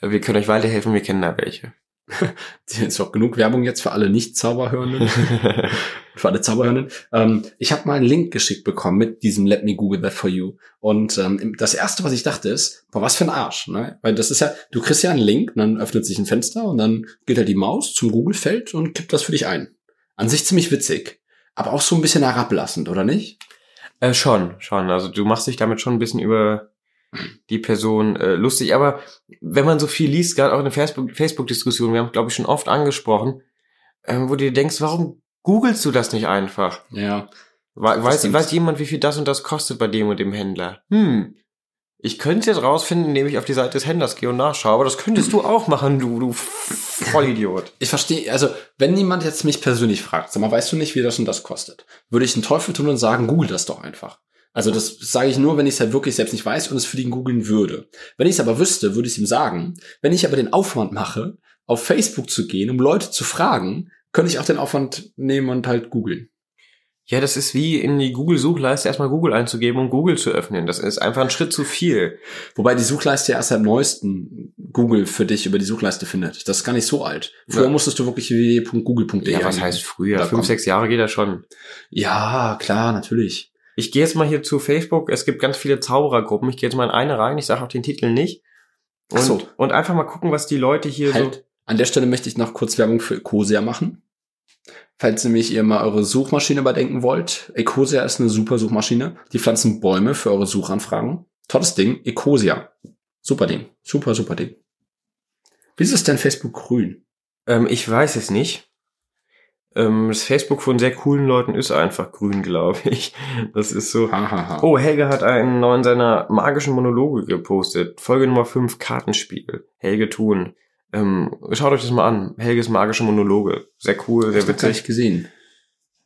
äh, wir können euch weiterhelfen, wir kennen da welche. ist auch genug Werbung jetzt für alle Nicht-Zauberhörenden. für alle Zauberhörenden. Ähm, ich habe mal einen Link geschickt bekommen mit diesem Let me Google that for you. Und ähm, das erste, was ich dachte, ist, boah, was für ein Arsch, ne? Weil das ist ja, du kriegst ja einen Link, und dann öffnet sich ein Fenster und dann geht halt die Maus zum Google-Feld und kippt das für dich ein. An sich ziemlich witzig, aber auch so ein bisschen herablassend, oder nicht? Äh, schon, schon. Also du machst dich damit schon ein bisschen über die Person äh, lustig. Aber wenn man so viel liest, gerade auch in der Facebook- Facebook-Diskussion, wir haben, glaube ich, schon oft angesprochen, ähm, wo du dir denkst, warum googelst du das nicht einfach? Ja. We weiß, weiß jemand, wie viel das und das kostet bei dem und dem Händler? Hm. Ich könnte es jetzt rausfinden, indem ich auf die Seite des Händlers gehe und nachschaue, aber das könntest du auch machen, du, du Vollidiot. Ich verstehe, also wenn jemand jetzt mich persönlich fragt, sag mal, weißt du nicht, wie das und das kostet, würde ich einen Teufel tun und sagen, google das doch einfach. Also das sage ich nur, wenn ich es halt wirklich selbst nicht weiß und es für ihn googeln würde. Wenn ich es aber wüsste, würde ich es ihm sagen. Wenn ich aber den Aufwand mache, auf Facebook zu gehen, um Leute zu fragen, könnte ich auch den Aufwand nehmen und halt googeln. Ja, das ist wie in die Google-Suchleiste erstmal Google einzugeben und Google zu öffnen. Das ist einfach ein Schritt zu viel. Wobei die Suchleiste ja erst seit neuesten Google für dich über die Suchleiste findet. Das ist gar nicht so alt. Früher Ja. musstest du wirklich www.google.de Ja, was heißt früher? Fünf, sechs Jahre geht das schon. Ja, klar, natürlich. Ich gehe jetzt mal hier zu Facebook. Es gibt ganz viele Zauberergruppen. Ich gehe jetzt mal in eine rein. Ich sage auch den Titel nicht. Und, Ach so. und einfach mal gucken, was die Leute hier so. Halt, an der Stelle möchte ich noch kurz Werbung für Ecosia machen. Falls nämlich ihr mal eure Suchmaschine überdenken wollt. Ecosia ist eine super Suchmaschine. Die pflanzen Bäume für eure Suchanfragen. Tolles Ding. Ecosia. Super Ding. Super, super Ding. Wieso ist denn Facebook grün? Ähm, ich weiß es nicht. Ähm, das Facebook von sehr coolen Leuten ist einfach grün, glaube ich. Das ist so. Hahaha. Oh, Helge hat einen neuen seiner magischen Monologe gepostet. Folge Nummer 5, Kartenspiel. Helge Thun. Ähm, schaut euch das mal an. Helges magische Monologe. Sehr cool, sehr Hab ich witzig. nicht gesehen.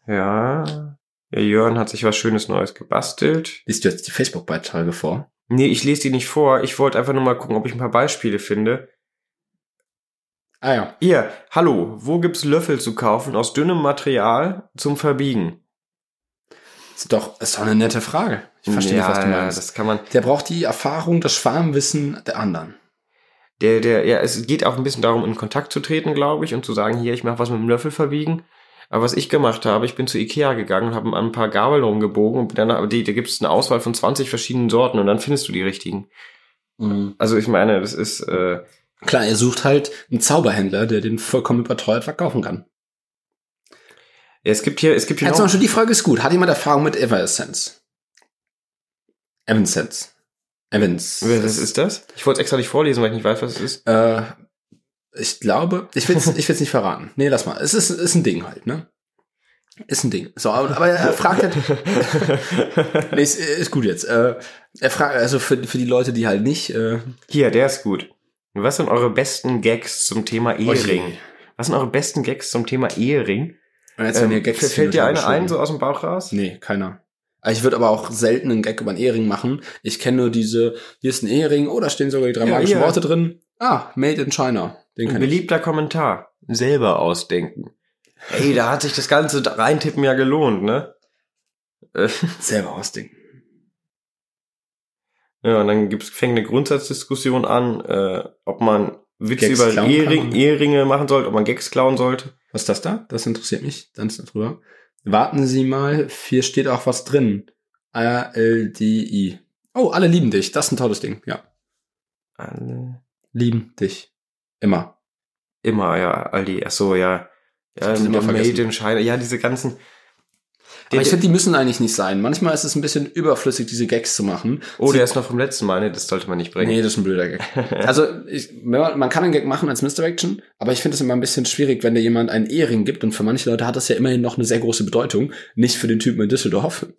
Ja. Der Jörn hat sich was Schönes Neues gebastelt. Liest du jetzt die Facebook-Beiträge vor? Nee, ich lese die nicht vor. Ich wollte einfach nur mal gucken, ob ich ein paar Beispiele finde. Ah ja. Hier, hallo, wo gibt's Löffel zu kaufen aus dünnem Material zum Verbiegen? Ist doch, ist doch eine nette Frage. Ich verstehe ja, was du ja, meinst. das kann man. Der braucht die Erfahrung, das Schwarmwissen der anderen. Der, der, ja, es geht auch ein bisschen darum, in Kontakt zu treten, glaube ich, und zu sagen, hier, ich mache was mit dem Löffel verbiegen. Aber was ich gemacht habe, ich bin zu Ikea gegangen und habe ein paar Gabeln rumgebogen und dann, die, da gibt es eine Auswahl von 20 verschiedenen Sorten und dann findest du die richtigen. Also ich meine, das ist, äh, Klar, er sucht halt einen Zauberhändler, der den vollkommen überteuert verkaufen kann. ja, es gibt hier, es gibt hier Ja, noch, Beispiel die Frage ist gut. Hat jemand Erfahrung mit Everessence? Evanescence. Evans. was ist das? Ich wollte es extra nicht vorlesen, weil ich nicht weiß, was es ist. Äh, ich glaube, ich will es ich will's nicht verraten. Nee, lass mal. Es ist, ist ein Ding halt, ne? Ist ein Ding. So, aber, aber er fragt halt. nee, ist, ist gut jetzt. Äh, er fragt, also für, für die Leute, die halt nicht. Äh, Hier, der ist gut. Was sind eure besten Gags zum Thema Ehering? Was sind eure besten Gags zum Thema Ehering? Und jetzt, wenn ihr Ähm, Gags fällt dir eine ein, so aus dem Bauch raus? Nee, keiner. Ich würde aber auch selten einen Gag über einen Ehering machen. Ich kenne nur diese, hier ist ein Ehering, oh, da stehen sogar die drei Ja, magischen. Worte drin. Ah, made in China. Den Ein kann ich. beliebter Kommentar. Selber ausdenken. Ey, da hat sich das ganze Reintippen ja gelohnt, ne? Selber ausdenken. Ja, und dann gibt's, fängt eine Grundsatzdiskussion an, äh, ob man Witze Gags über man. Eheringe machen sollte, ob man Gags klauen sollte. Was ist das da? Das interessiert mich. Dann ist da drüber. Warten Sie mal, hier steht auch was drin. A-L-D-I. Oh, alle lieben dich. Das ist ein tolles Ding. Ja. Alle. Lieben dich. Immer. Immer, ja, Aldi, ach so, ja. Ja, Made in China, ja, diese ganzen. Aber ich finde, die müssen eigentlich nicht sein. Manchmal ist es ein bisschen überflüssig, diese Gags zu machen. oh, der ist noch vom letzten Mal, ne? Das sollte man nicht bringen. Nee, das ist ein blöder Gag. Also, ich, man, man kann einen Gag machen als Misdirection, aber ich finde es immer ein bisschen schwierig, wenn dir jemand einen Ehering gibt und für manche Leute hat das ja immerhin noch eine sehr große Bedeutung. Nicht für den Typen in Düsseldorf.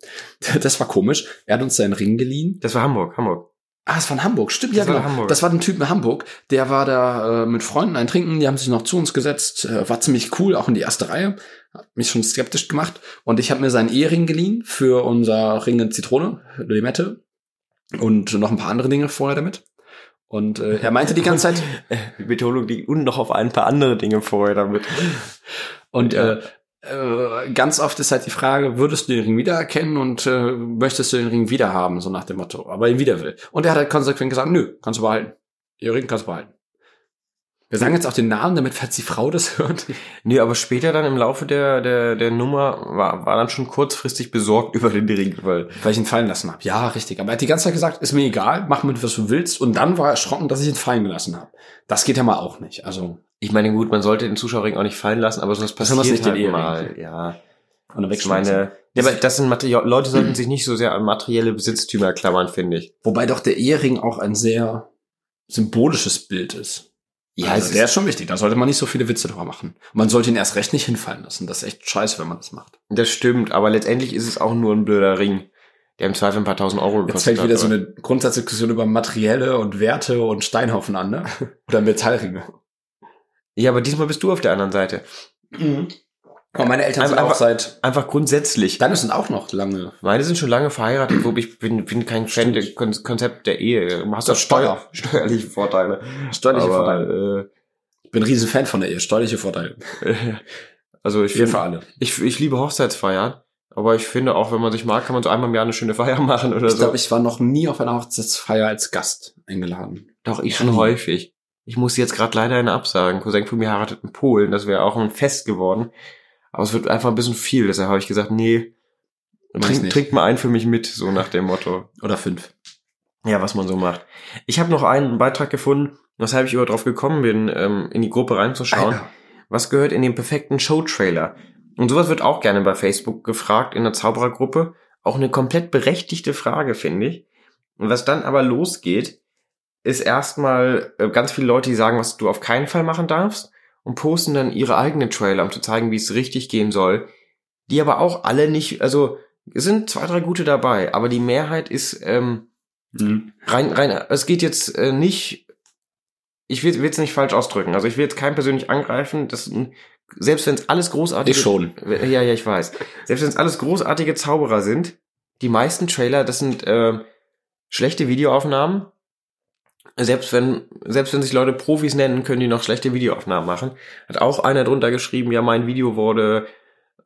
Das war komisch. Er hat uns seinen Ring geliehen. Das war Hamburg, Hamburg. Ah, es war in Hamburg. Stimmt, Das ja, war genau. Hamburg. Das war ein Typ in Hamburg. Der war da äh, mit Freunden ein Trinken. Die haben sich noch zu uns gesetzt. Äh, war ziemlich cool, auch in die erste Reihe. Hat mich schon skeptisch gemacht. Und ich habe mir seinen Ehering geliehen für unser Ring in Zitrone, Limette. Und noch ein paar andere Dinge vorher damit. Und äh, er meinte die ganze Zeit, Die Betonung liegt und noch auf ein paar andere Dinge vorher damit. Und Ja. äh, äh, ganz oft ist halt die Frage, würdest du den Ring wiedererkennen und äh, möchtest du den Ring wieder haben, so nach dem Motto, aber ihn wieder will. Und er hat halt konsequent gesagt, nö, kannst du behalten. Ihr Ring kannst du behalten. Wir sagen jetzt auch den Namen, damit, falls die Frau das hört. Nee, aber später dann im Laufe der, der, der Nummer war, war dann schon kurzfristig besorgt über den Ring, weil Weil ich ihn fallen lassen habe. Ja, richtig. Aber er hat die ganze Zeit gesagt, ist mir egal, mach mit, was du willst. Und dann war er erschrocken, dass ich ihn fallen gelassen habe. Das geht ja mal auch nicht. Also, ich meine, gut, man sollte den Zuschauerring auch nicht fallen lassen, aber Besonders passiert nicht den halt Ehering. mal. Ja, und dann ich wegschmeißen. meine, Ja, das, aber- das sind Material Leute sollten sich nicht so sehr an materielle Besitztümer klammern, finde ich. Wobei doch der Ehering auch ein sehr symbolisches Bild ist. Ja, also es der ist- ist schon wichtig. Da sollte man nicht so viele Witze drüber machen. Und man sollte ihn erst recht nicht hinfallen lassen. Das ist echt scheiße, wenn man das macht. Das stimmt, aber letztendlich ist es auch nur ein blöder Ring, der im Zweifel ein paar tausend Euro Jetzt gekostet fällt wieder hat. so eine Grundsatzdiskussion über materielle und Werte und Steinhaufen an, ne? Oder Metallringe. ja, aber diesmal bist du auf der anderen Seite. Aber meine Eltern sind Einfach- auch seit, Einfach grundsätzlich. deine sind auch noch lange. Meine sind schon lange verheiratet, wo ich bin, bin kein Fan des Kon Konzept der Ehe. Du hast doch Steuer, steuerliche Vorteile. Steuerliche aber, Vorteile. Ich bin ein riesen Fan von der Ehe. Steuerliche Vorteile. Äh, also ich, Ehe find, für alle. ich, ich liebe Hochzeitsfeiern, aber ich finde auch, wenn man sich mag, kann man so einmal im Jahr eine schöne Feier machen oder Ich so. glaube, ich war noch nie auf einer Hochzeitsfeier als Gast eingeladen. Doch, ich schon nie. häufig. Ich muss jetzt gerade leider eine absagen. Cousin von mir heiratet in Polen, das wäre auch ein Fest geworden. Aber es wird einfach ein bisschen viel, deshalb habe ich gesagt, nee, trink, trink mal einen für mich mit, so nach dem Motto. Oder fünf. Ja, was man so macht. Ich habe noch einen Beitrag gefunden, weshalb ich über drauf gekommen bin, ähm, in die Gruppe reinzuschauen. Alter. Was gehört in den perfekten Show-Trailer? Und sowas wird auch gerne bei Facebook gefragt in der Zauberergruppe. Auch eine komplett berechtigte Frage, finde ich. Und was dann aber losgeht, ist erstmal äh, ganz viele Leute, die sagen, was du auf keinen Fall machen darfst und posten dann ihre eigenen Trailer, um zu zeigen, wie es richtig gehen soll. Die aber auch alle nicht, also es sind zwei, drei gute dabei, aber die Mehrheit ist ähm, Mhm. rein, rein, es geht jetzt äh, nicht, ich will es nicht falsch ausdrücken, also ich will jetzt keinen persönlich angreifen, das, selbst wenn es alles großartige, Ich schon. ja, ja, ich weiß, selbst wenn es alles großartige Zauberer sind, die meisten Trailer, das sind, äh, schlechte Videoaufnahmen. Selbst wenn, selbst wenn sich Leute Profis nennen, können die noch schlechte Videoaufnahmen machen. Hat auch einer drunter geschrieben, ja, mein Video wurde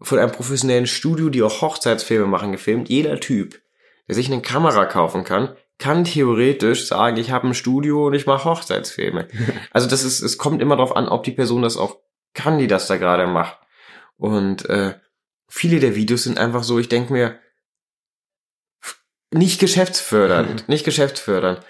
von einem professionellen Studio, die auch Hochzeitsfilme machen, gefilmt. Jeder Typ, der sich eine Kamera kaufen kann, kann theoretisch sagen, ich habe ein Studio und ich mache Hochzeitsfilme. also das ist, es kommt immer darauf an, ob die Person das auch kann, die das da gerade macht. Und äh, viele der Videos sind einfach so, ich denke mir, nicht geschäftsfördernd, nicht geschäftsfördernd.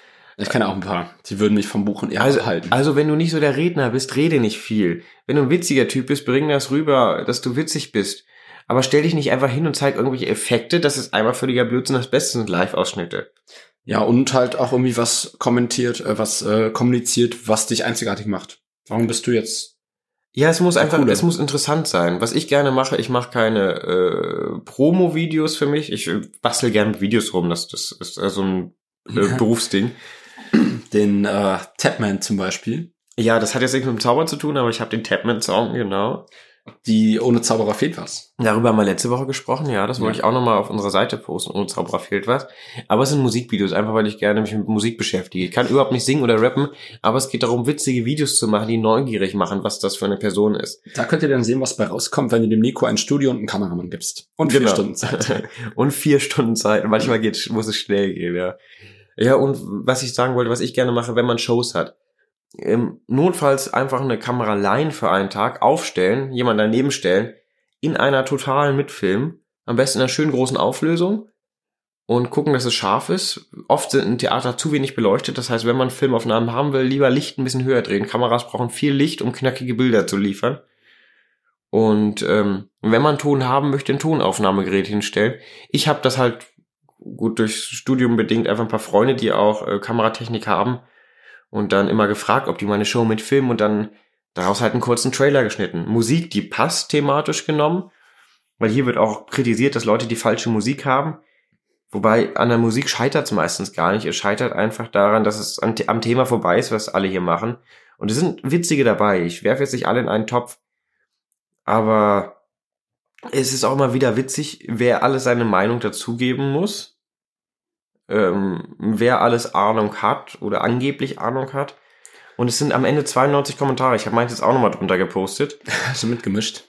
Ich kenne auch ein paar, die würden mich vom Buchen eher Also, abhalten. also wenn du nicht so der Redner bist, rede nicht viel. Wenn du ein witziger Typ bist, bring das rüber, dass du witzig bist. Aber stell dich nicht einfach hin und zeig irgendwelche Effekte, das ist einmal völliger Blödsinn, das Beste sind Live-Ausschnitte. Ja, und halt auch irgendwie was kommentiert, äh, was äh, kommuniziert, was dich einzigartig macht. Warum bist du jetzt? Ja, es muss einfach, cooler. es muss interessant sein. Was ich gerne mache, ich mache keine äh, Promo-Videos für mich. Ich äh, bastel gerne mit Videos rum, das, das ist äh, so ein äh, Ja. Berufsding. Den äh, Tapman zum Beispiel, Ja, das hat jetzt nichts mit dem Zauber zu tun, aber ich habe den Tapman-Song, genau. die ohne Zauberer fehlt was. Darüber haben wir letzte Woche gesprochen, ja, das wollte Ja. ich auch nochmal auf unserer Seite posten, ohne Zauberer fehlt was. Aber es sind Musikvideos, einfach weil ich gerne mich mit Musik beschäftige. Ich kann überhaupt nicht singen oder rappen, aber es geht darum, witzige Videos zu machen, die neugierig machen, was das für eine Person ist. Da könnt ihr dann sehen, was bei rauskommt, wenn du dem Nico ein Studio und einen Kameramann gibst. Und vier Genau. Stunden Zeit. und vier Stunden Zeit. Manchmal geht, muss es schnell gehen, ja. Ja, und was ich sagen wollte, was ich gerne mache, wenn man Shows hat. Ähm, notfalls einfach eine Kamera leihen für einen Tag, aufstellen, jemand daneben stellen, in einer totalen Mitfilm, am besten in einer schönen großen Auflösung und gucken, dass es scharf ist. Oft sind ein Theater zu wenig beleuchtet, das heißt, wenn man Filmaufnahmen haben will, lieber Licht ein bisschen höher drehen. Kameras brauchen viel Licht, um knackige Bilder zu liefern. Und ähm, wenn man Ton haben möchte, ein Tonaufnahmegerät hinstellen. Ich habe das halt gut durchs Studium bedingt einfach ein paar Freunde, die auch äh, Kameratechnik haben und dann immer gefragt, ob die meine Show mitfilmen und dann daraus halt einen kurzen Trailer geschnitten. Musik, die passt thematisch genommen, weil hier wird auch kritisiert, dass Leute die falsche Musik haben. Wobei an der Musik scheitert es meistens gar nicht. Es scheitert einfach daran, dass es an, am Thema vorbei ist, was alle hier machen. Und es sind witzige dabei. Ich werfe jetzt nicht alle in einen Topf. Aber es ist auch immer wieder witzig, wer alles seine Meinung dazugeben muss. Ähm, wer alles Ahnung hat oder angeblich Ahnung hat. Und es sind am Ende 92 Kommentare. Ich habe meins jetzt auch nochmal drunter gepostet. Hast du mitgemischt?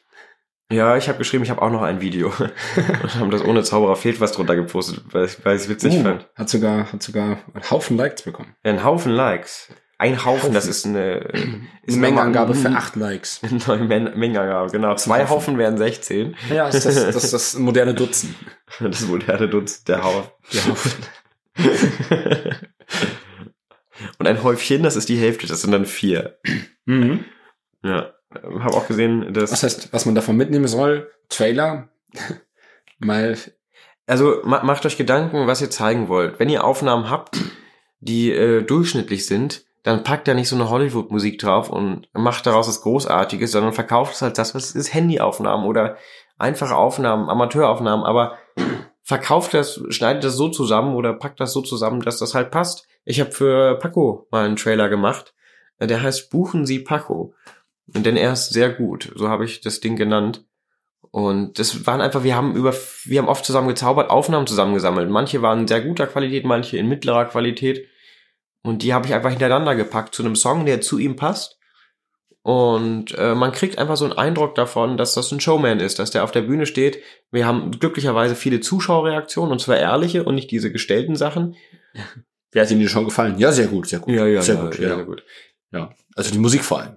Ja, ich habe geschrieben, ich habe auch noch ein Video. Und haben das ohne Zauberer fehlt was drunter gepostet, weil ich es witzig Oh, fand. hat sogar, hat sogar einen Haufen Likes bekommen. Ja, ein Haufen Likes. Ein Haufen, das ist eine, ist Eine Mengenangabe für acht Likes. Eine neue Men Mengenangabe, genau. Zwei Haufen. Haufen wären 16. Ja, ist das, das ist das moderne Dutzend. Das moderne Dutzend, der Haufen. Der Haufen. Und ein Häufchen, das ist die Hälfte, das sind dann vier. Mhm. Ja. Habe auch gesehen, dass. Was heißt, was man davon mitnehmen soll? Trailer. Mal, Also ma macht euch Gedanken, was ihr zeigen wollt. Wenn ihr Aufnahmen habt, die äh, durchschnittlich sind, dann packt da nicht so eine Hollywood-Musik drauf und macht daraus was Großartiges, sondern verkauft es halt das, was es ist, Handyaufnahmen oder einfache Aufnahmen, Amateuraufnahmen, aber verkauft das, schneidet das so zusammen oder packt das so zusammen, dass das halt passt. Ich habe für Paco mal einen Trailer gemacht, der heißt Buchen Sie Paco. Denn er ist sehr gut, so habe ich das Ding genannt. Und das waren einfach, wir haben über, wir haben oft zusammen gezaubert, Aufnahmen zusammengesammelt. Manche waren in sehr guter Qualität, manche in mittlerer Qualität. Und die habe ich einfach hintereinander gepackt zu einem Song, der zu ihm passt. Und äh, man kriegt einfach so einen Eindruck davon, dass das ein Showman ist, dass der auf der Bühne steht. Wir haben glücklicherweise viele Zuschauerreaktionen, und zwar ehrliche und nicht diese gestellten Sachen. wer hat Ihnen die schon gefallen? Ja, sehr gut, sehr gut. sehr gut, ja, ja. sehr gut. ja. Also die Musik vor allem.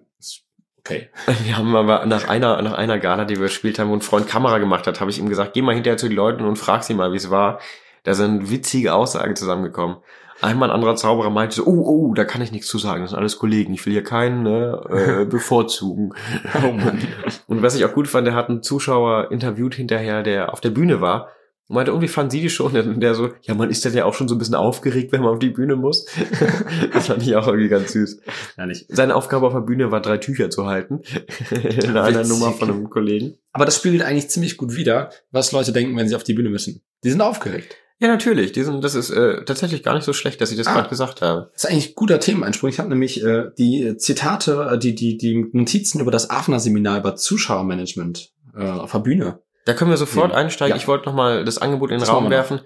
Okay. Wir haben aber nach einer, nach einer Gala, die wir gespielt haben, wo ein Freund Kamera gemacht hat, habe ich ihm gesagt, geh mal hinterher zu den Leuten und frag sie mal, wie es war. Da sind witzige Aussagen zusammengekommen. Einmal ein anderer Zauberer meinte so, oh, oh, da kann ich nichts zu sagen, das sind alles Kollegen, ich will hier keinen ne, äh, bevorzugen. Oh Mann. Und was ich auch gut fand, der hat einen Zuschauer interviewt hinterher, der auf der Bühne war. Und meinte, irgendwie fanden Sie die schon? Und der so, ja, man ist dann ja auch schon so ein bisschen aufgeregt, wenn man auf die Bühne muss. das fand ich auch irgendwie ganz süß. Ehrlich. Seine Aufgabe auf der Bühne war, drei Tücher zu halten. In einer Witzig. Nummer von einem Kollegen. Aber das spiegelt eigentlich ziemlich gut wider, was Leute denken, wenn sie auf die Bühne müssen. Die sind aufgeregt. Ja, natürlich. Die sind, das ist äh, tatsächlich gar nicht so schlecht, dass ich das Ah. gerade gesagt habe. Das ist eigentlich ein guter Themeneinsprung. Ich habe nämlich äh, die Zitate, äh, die, die, die Notizen über das AFNA-Seminar über Zuschauermanagement äh, auf der Bühne. Da können wir sofort Ja. einsteigen. Ja. Ich wollte noch mal das Angebot in den Das Raum werfen.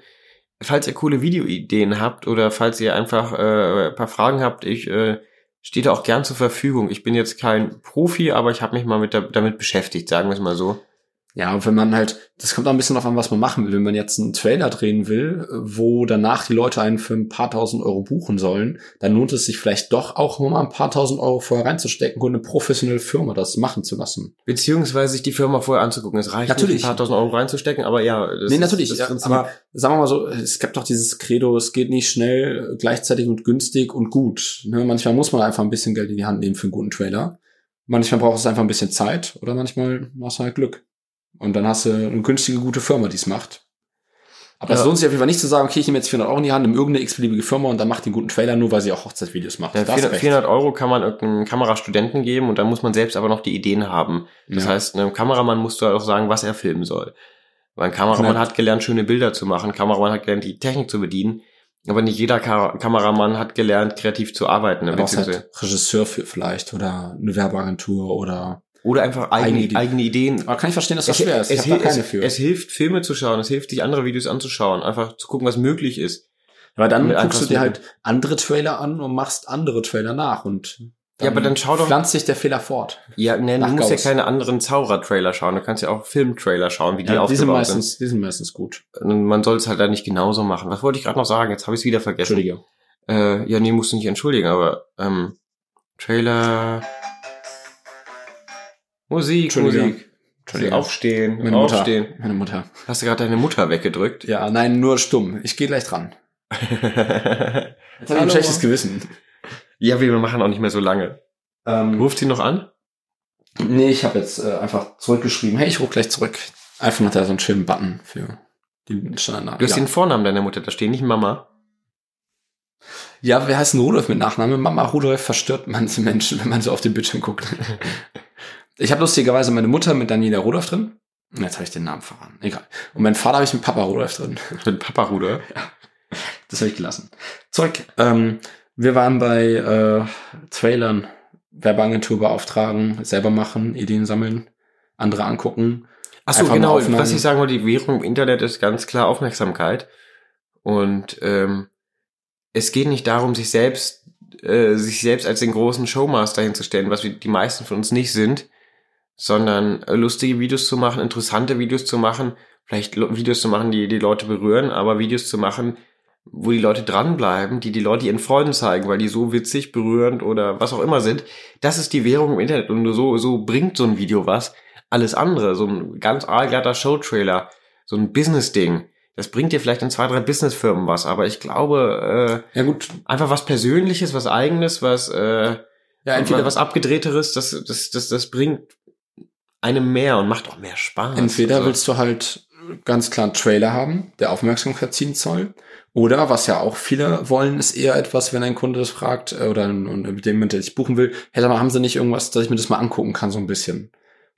falls ihr coole Videoideen habt oder falls ihr einfach äh, ein paar Fragen habt, ich äh, stehe da auch gern zur Verfügung. Ich bin jetzt kein Profi, aber ich habe mich mal mit da, damit beschäftigt, sagen wir es mal so. Ja, und wenn man halt, das kommt auch ein bisschen darauf an, was man machen will. Wenn man jetzt einen Trailer drehen will, wo danach die Leute einen für ein paar tausend Euro buchen sollen, dann lohnt es sich vielleicht doch auch mal ein paar tausend Euro vorher reinzustecken und eine professionelle Firma das machen zu lassen. Beziehungsweise sich die Firma vorher anzugucken. Es reicht Natürlich. nicht, ein paar tausend Euro reinzustecken, aber ja. Das nee, ist natürlich. das Ja, Prinzip. aber sagen wir mal so, es gibt doch dieses Credo, es geht nicht schnell, gleichzeitig und günstig und gut. Ne? Manchmal muss man einfach ein bisschen Geld in die Hand nehmen für einen guten Trailer. Manchmal braucht es einfach ein bisschen Zeit oder manchmal hast du halt Glück. Und dann hast du eine günstige, gute Firma, die es macht. Aber es Ja. lohnt sich auf jeden Fall nicht zu sagen, okay, ich nehme jetzt 400 Euro in die Hand, nehme irgendeine x-beliebige Firma und dann macht einen guten Trailer, nur weil sie auch Hochzeitsvideos macht. Ja, Da hast du 400, recht. 400 Euro kann man irgendeinem Kamerastudenten geben und dann muss man selbst aber noch die Ideen haben. Das Ja. heißt, einem Kameramann musst du halt auch sagen, was er filmen soll. Weil ein Kameramann Ja. hat gelernt, schöne Bilder zu machen. Ein Kameramann hat gelernt, die Technik zu bedienen. Aber nicht jeder Ka Kameramann hat gelernt, kreativ zu arbeiten. Halt Regisseur für vielleicht oder eine Werbeagentur oder. Oder einfach eigene, Eigene eigene, Ideen. Ideen. Aber kann ich verstehen, dass das schwer ist. Ich es, da keine es, für. es hilft, Filme zu schauen. Es hilft, sich andere Videos anzuschauen. Einfach zu gucken, was möglich ist. Aber dann Mit guckst du dir halt andere Trailer an und machst andere Trailer nach und Ja, aber dann schau doch- pflanzt sich der Fehler fort. Ja, ne, du musst ja Gauss. keine anderen Zauberer-Trailer schauen. Du kannst ja auch Film-Trailer schauen, wie die Ja, die sind aufgebaut sind. meistens, die sind meistens gut. Und Man soll es halt dann nicht genauso machen. Was wollte ich gerade noch sagen? Jetzt habe ich es wieder vergessen. Entschuldige. Äh, ja, nee, musst du nicht entschuldigen, aber ähm, Trailer. Musik. Musik. Entschuldige. Aufstehen, Meine Mutter. aufstehen. Meine Mutter. Hast du gerade deine Mutter weggedrückt? Ja, nein, nur stumm. Ich gehe gleich dran. Jetzt habe ich ein schlechtes. Gewissen. ja, wir machen auch nicht mehr so lange. Ähm, Ruft sie noch an? nee, ich habe jetzt äh, einfach zurückgeschrieben. Hey, ich rufe gleich zurück. iPhone hat da so einen schönen Button für die Standard. Du hast ja. den Vornamen deiner Mutter, da steht nicht Mama. ja, wir heißen Rudolf mit Nachname. Mama Rudolf verstört manche Menschen, wenn man so auf den Bildschirm guckt. ich habe lustigerweise meine Mutter mit Daniela Rudolf drin. Und Jetzt habe ich den Namen verraten. Egal. Und meinen Vater habe ich mit Papa Rudolf drin. Mit Papa Ruder. Das habe ich gelassen. Zurück. Ähm, wir waren bei äh, Trailern, Werbeagentur beauftragen, selber machen, Ideen sammeln, andere angucken. Achso, genau. Was ich sagen wollte, die Währung im Internet ist ganz klar Aufmerksamkeit. Und ähm, es geht nicht darum, sich selbst, äh, sich selbst als den großen Showmaster hinzustellen, was wir, die meisten von uns nicht sind, sondern äh, lustige Videos zu machen, interessante Videos zu machen, vielleicht Videos zu machen, die die Leute berühren, aber Videos zu machen, wo die Leute dranbleiben, die die Leute ihren Freunden zeigen, weil die so witzig, berührend oder was auch immer sind. Das ist die Währung im Internet und nur so, so bringt so ein Video was. Alles andere, so ein ganz aalglatter Showtrailer, so ein Business-Ding, das bringt dir vielleicht in zwei, drei Businessfirmen was, aber ich glaube, äh, Ja gut, einfach was Persönliches, was Eigenes, was, äh, ja, entweder was Abgedrehteres, das, das, das, das bringt einem mehr und macht auch mehr Spaß. Entweder Also, willst du halt ganz klar einen Trailer haben, der Aufmerksamkeit ziehen soll. Oder was ja auch viele wollen, ist eher etwas, wenn ein Kunde das fragt äh, oder ein, und mit dem, dich buchen will, hey, sag mal, haben sie nicht irgendwas, dass ich mir das mal angucken kann, so ein bisschen.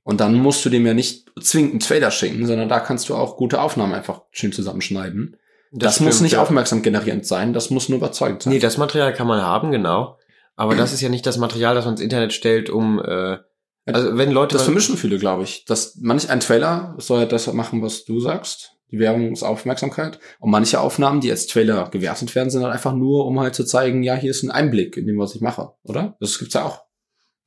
Und dann musst du dem ja nicht zwingend einen Trailer schicken, sondern da kannst du auch gute Aufnahmen einfach schön zusammenschneiden. Das, muss stimmt, nicht ja. aufmerksam generierend sein, das muss nur überzeugend sein. Nee, das Material kann man haben, genau. Aber das ist ja nicht das Material, das man ins Internet stellt, um, äh, also wenn Leute... Das vermischen viele, glaube ich. Dass manch ein Trailer soll ja das machen, was du sagst. Die Werbung ist Aufmerksamkeit. Und manche Aufnahmen, die als Trailer gewertet werden, sind halt einfach nur, um halt zu zeigen, ja, hier ist ein Einblick in dem, was ich mache, oder? Das gibt's ja auch.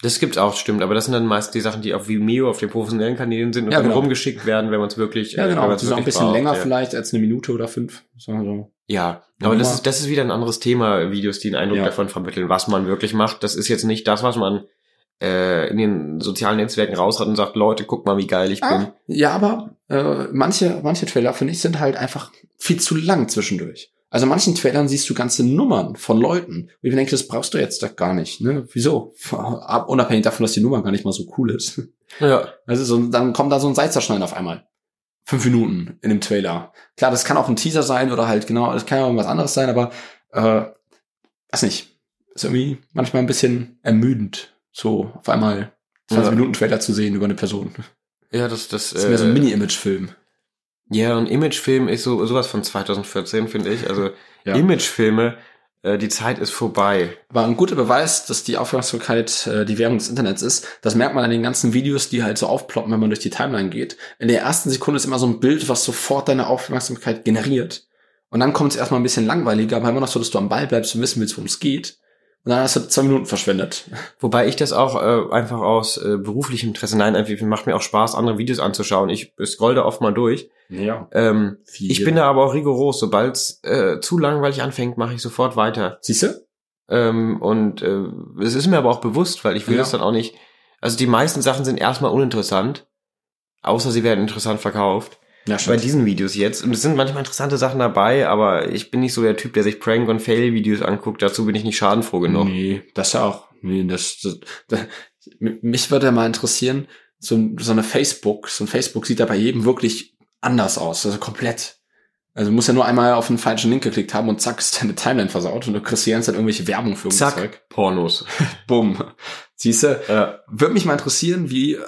Das gibt's auch, stimmt. Aber das sind dann meist die Sachen, die auf Vimeo, auf den professionellen Kanälen sind und Ja, dann genau. rumgeschickt werden, wenn man es wirklich... Ja, äh, genau. man's Die sind auch ein bisschen braucht, länger ja. vielleicht als eine Minute oder fünf. So. Ja, aber das ist, das ist wieder ein anderes Thema, Videos, die einen Eindruck Ja. davon vermitteln, was man wirklich macht. Das ist jetzt nicht das, was man äh, in den sozialen Netzwerken raushat und sagt, Leute, guck mal, wie geil ich bin. Ah, ja, aber äh, manche, manche Trailer, finde ich, sind halt einfach viel zu lang zwischendurch. Also manchen Trailern siehst du ganze Nummern von Leuten. Und ich denke, das brauchst du jetzt doch gar nicht. Ne? Wieso? Ab- Unabhängig davon, dass die Nummer gar nicht mal so cool ist. Ja, Also so, dann kommt da so ein Seizerschneiden auf einmal. Fünf Minuten in dem Trailer. Klar, das kann auch ein Teaser sein oder halt genau, das kann ja irgendwas anderes sein, aber äh, weiß nicht. Ist irgendwie manchmal ein bisschen ermüdend, so auf einmal 20 Ja. Minuten Trailer zu sehen über eine Person. ja, das, das, Das ist mehr so ein äh, Mini-Image-Film. Ja, und Imagefilm ist so sowas von 2014, finde ich. Also Ja. Imagefilme, äh, die Zeit ist vorbei. Aber ein guter Beweis, dass die Aufmerksamkeit äh, die Währung des Internets ist, das merkt man an den ganzen Videos, die halt so aufploppen, wenn man durch die Timeline geht. In der ersten Sekunde ist immer so ein Bild, was sofort deine Aufmerksamkeit generiert. Und dann kommt es erstmal ein bisschen langweiliger, aber immer noch so, dass du am Ball bleibst und wissen willst, worum es geht. Und dann hast du zwei Minuten verschwendet. Wobei ich das auch äh, einfach aus äh, beruflichem Interesse, nein, einfach macht mir auch Spaß, andere Videos anzuschauen. Ich scroll da oft mal durch. Ja. Ähm, Viel. ich bin da aber auch rigoros. Sobald es äh, zu langweilig anfängt, mache ich sofort weiter. Siehst du? Ähm, und äh, es ist mir aber auch bewusst, weil ich will Ja. das dann auch nicht. Also die meisten Sachen sind erstmal uninteressant, außer sie werden interessant verkauft. Ja, Bei diesen Videos jetzt. Und es sind manchmal interessante Sachen dabei, aber ich bin nicht so der Typ, der sich Prank- und Fail-Videos anguckt. Dazu bin ich nicht schadenfroh genug. Nee, das ja auch. Nee, das, das, das mich würde ja mal interessieren, so, so eine Facebook, so ein Facebook sieht ja bei jedem wirklich anders aus, also komplett. Also du musst ja nur einmal auf den falschen Link geklickt haben und zack, ist deine Timeline versaut und du kriegst die ganze Zeit irgendwelche Werbung für irgendein Zeug. Zack, Pornos. Bumm. Siehste, Ja. würde mich mal interessieren, wie äh,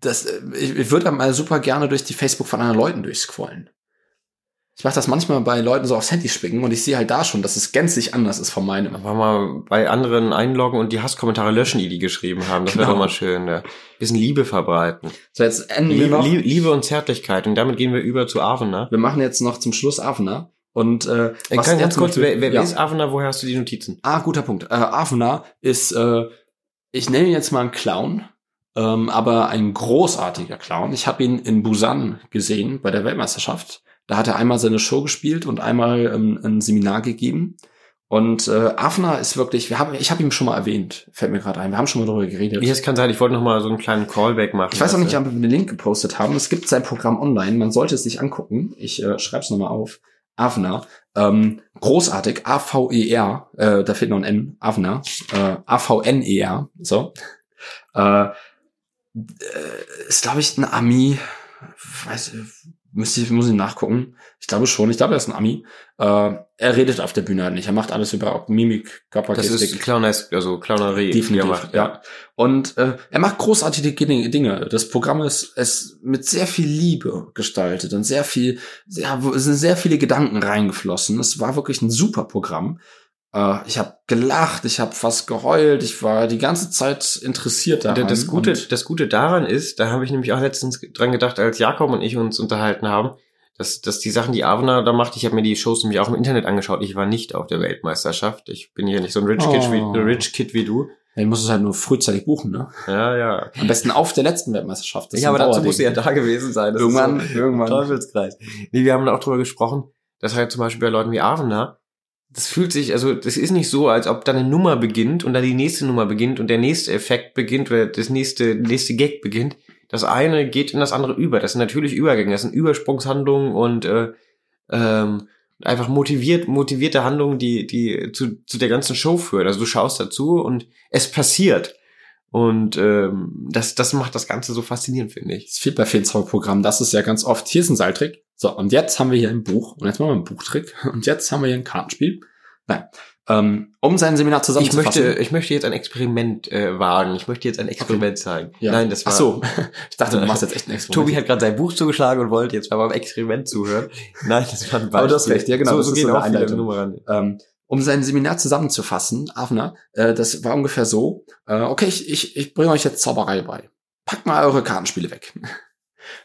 das, äh, ich, ich würde da mal super gerne durch die Facebook von anderen Leuten durchscrollen. Ich mache das manchmal bei Leuten so aufs Handy spicken und ich sehe halt da schon, dass es gänzlich anders ist von meinem. Aber mal bei anderen einloggen und die Hasskommentare löschen, die die geschrieben haben. Das wäre Genau. doch mal schön. Ja. Bisschen Liebe verbreiten. So, jetzt enden wir Liebe, noch. Liebe, und Zärtlichkeit. Und damit gehen wir über zu Avena. Wir machen jetzt noch zum Schluss Avena. Und äh, Äh, was ganz, er ganz kurz, wer, wer ja. ist Avena? Woher hast du die Notizen? Ah, guter Punkt. Äh, Avena ist, äh, ich nenne ihn jetzt mal einen Clown, ähm, aber ein großartiger Clown. Ich habe ihn in Busan gesehen bei der Weltmeisterschaft. Da hat er einmal seine Show gespielt und einmal ähm, ein Seminar gegeben. Und äh, Avner ist wirklich, wir haben, ich habe ihn schon mal erwähnt, fällt mir gerade ein. Wir haben schon mal darüber geredet. Ja, es kann sein, ich wollte noch mal so einen kleinen Callback machen. Ich weiß auch nicht, ob wir den Link gepostet haben. Es gibt sein Programm online. Man sollte es sich angucken. Ich äh, schreibe es nochmal auf. Avner. Ähm, großartig. A-V-E-R. Äh, da fehlt noch ein N. Avner. Äh, A-V-N-E-R. So. Äh, ist, glaube ich, ein Ami. Weiß, müsste ich, muss ich nachgucken. Ich glaube schon. Ich glaube, er ist ein Ami. Äh, er redet auf der Bühne halt nicht. Er macht alles über Mimik, Das Körpergestik. ist Clownesk, also Clownerie. er Definitiv, macht, ja. Und äh, er macht großartige Dinge-. Das Programm ist, ist mit sehr viel Liebe gestaltet und sehr viel, sehr, es sind sehr viele Gedanken reingeflossen. Es war wirklich ein super Programm. Äh, ich habe gelacht, ich habe fast geheult, ich war die ganze Zeit interessiert daran. Das Gute, das Gute daran ist, da habe ich nämlich auch letztens dran gedacht, als Jakob und ich uns unterhalten haben, dass, dass die Sachen, die Avner da macht, ich habe mir die Shows nämlich auch im Internet angeschaut. Ich war nicht auf der Weltmeisterschaft. Ich bin hier nicht so ein Rich, Kid, wie, Oh. Rich Kid wie du. Ja, du musst es halt nur frühzeitig buchen, ne? Ja, ja. Am besten auf der letzten Weltmeisterschaft. Ja, aber dazu musst du ja da gewesen sein. Das Irgendwann, so irgendwann. Teufelskreis. Nee, wir haben da auch drüber gesprochen, dass halt zum Beispiel bei Leuten wie Avner, das fühlt sich, also das ist nicht so, als ob da eine Nummer beginnt und dann die nächste Nummer beginnt und der nächste Effekt beginnt oder das nächste, nächste Gag beginnt. Das eine geht in das andere über. Das sind natürlich Übergänge, das sind Übersprungshandlungen und äh, ähm, einfach motiviert, motivierte Handlungen, die, die zu, zu der ganzen Show führen. Also du schaust dazu und es passiert. Und ähm, das, das macht das Ganze so faszinierend, finde ich. Das fehlt bei vielen Zauberprogrammen. Das ist ja ganz oft. Hier ist ein Seiltrick. So, und jetzt haben wir hier ein Buch. Und jetzt machen wir einen Buchtrick. Und jetzt haben wir hier ein Kartenspiel. Nein. Ähm, um sein Seminar Ich zusammenzufassen. möchte, ich möchte jetzt ein Experiment äh, wagen. Ich möchte jetzt ein Experiment zeigen. Ja. Nein, das war. Ach so. Ich dachte, du machst jetzt echt ein Experiment. Tobi hat gerade sein Buch zugeschlagen und wollte jetzt beim Experiment zuhören. Nein, das war ein Beispiel. Aber du hast recht, ja, genau, So, das so gehen so eine auch Einleitung. Ähm, um sein Seminar zusammenzufassen, Avner, äh, das war ungefähr so, äh, okay, ich, ich, ich bringe euch jetzt Zauberei bei. Packt mal eure Kartenspiele weg.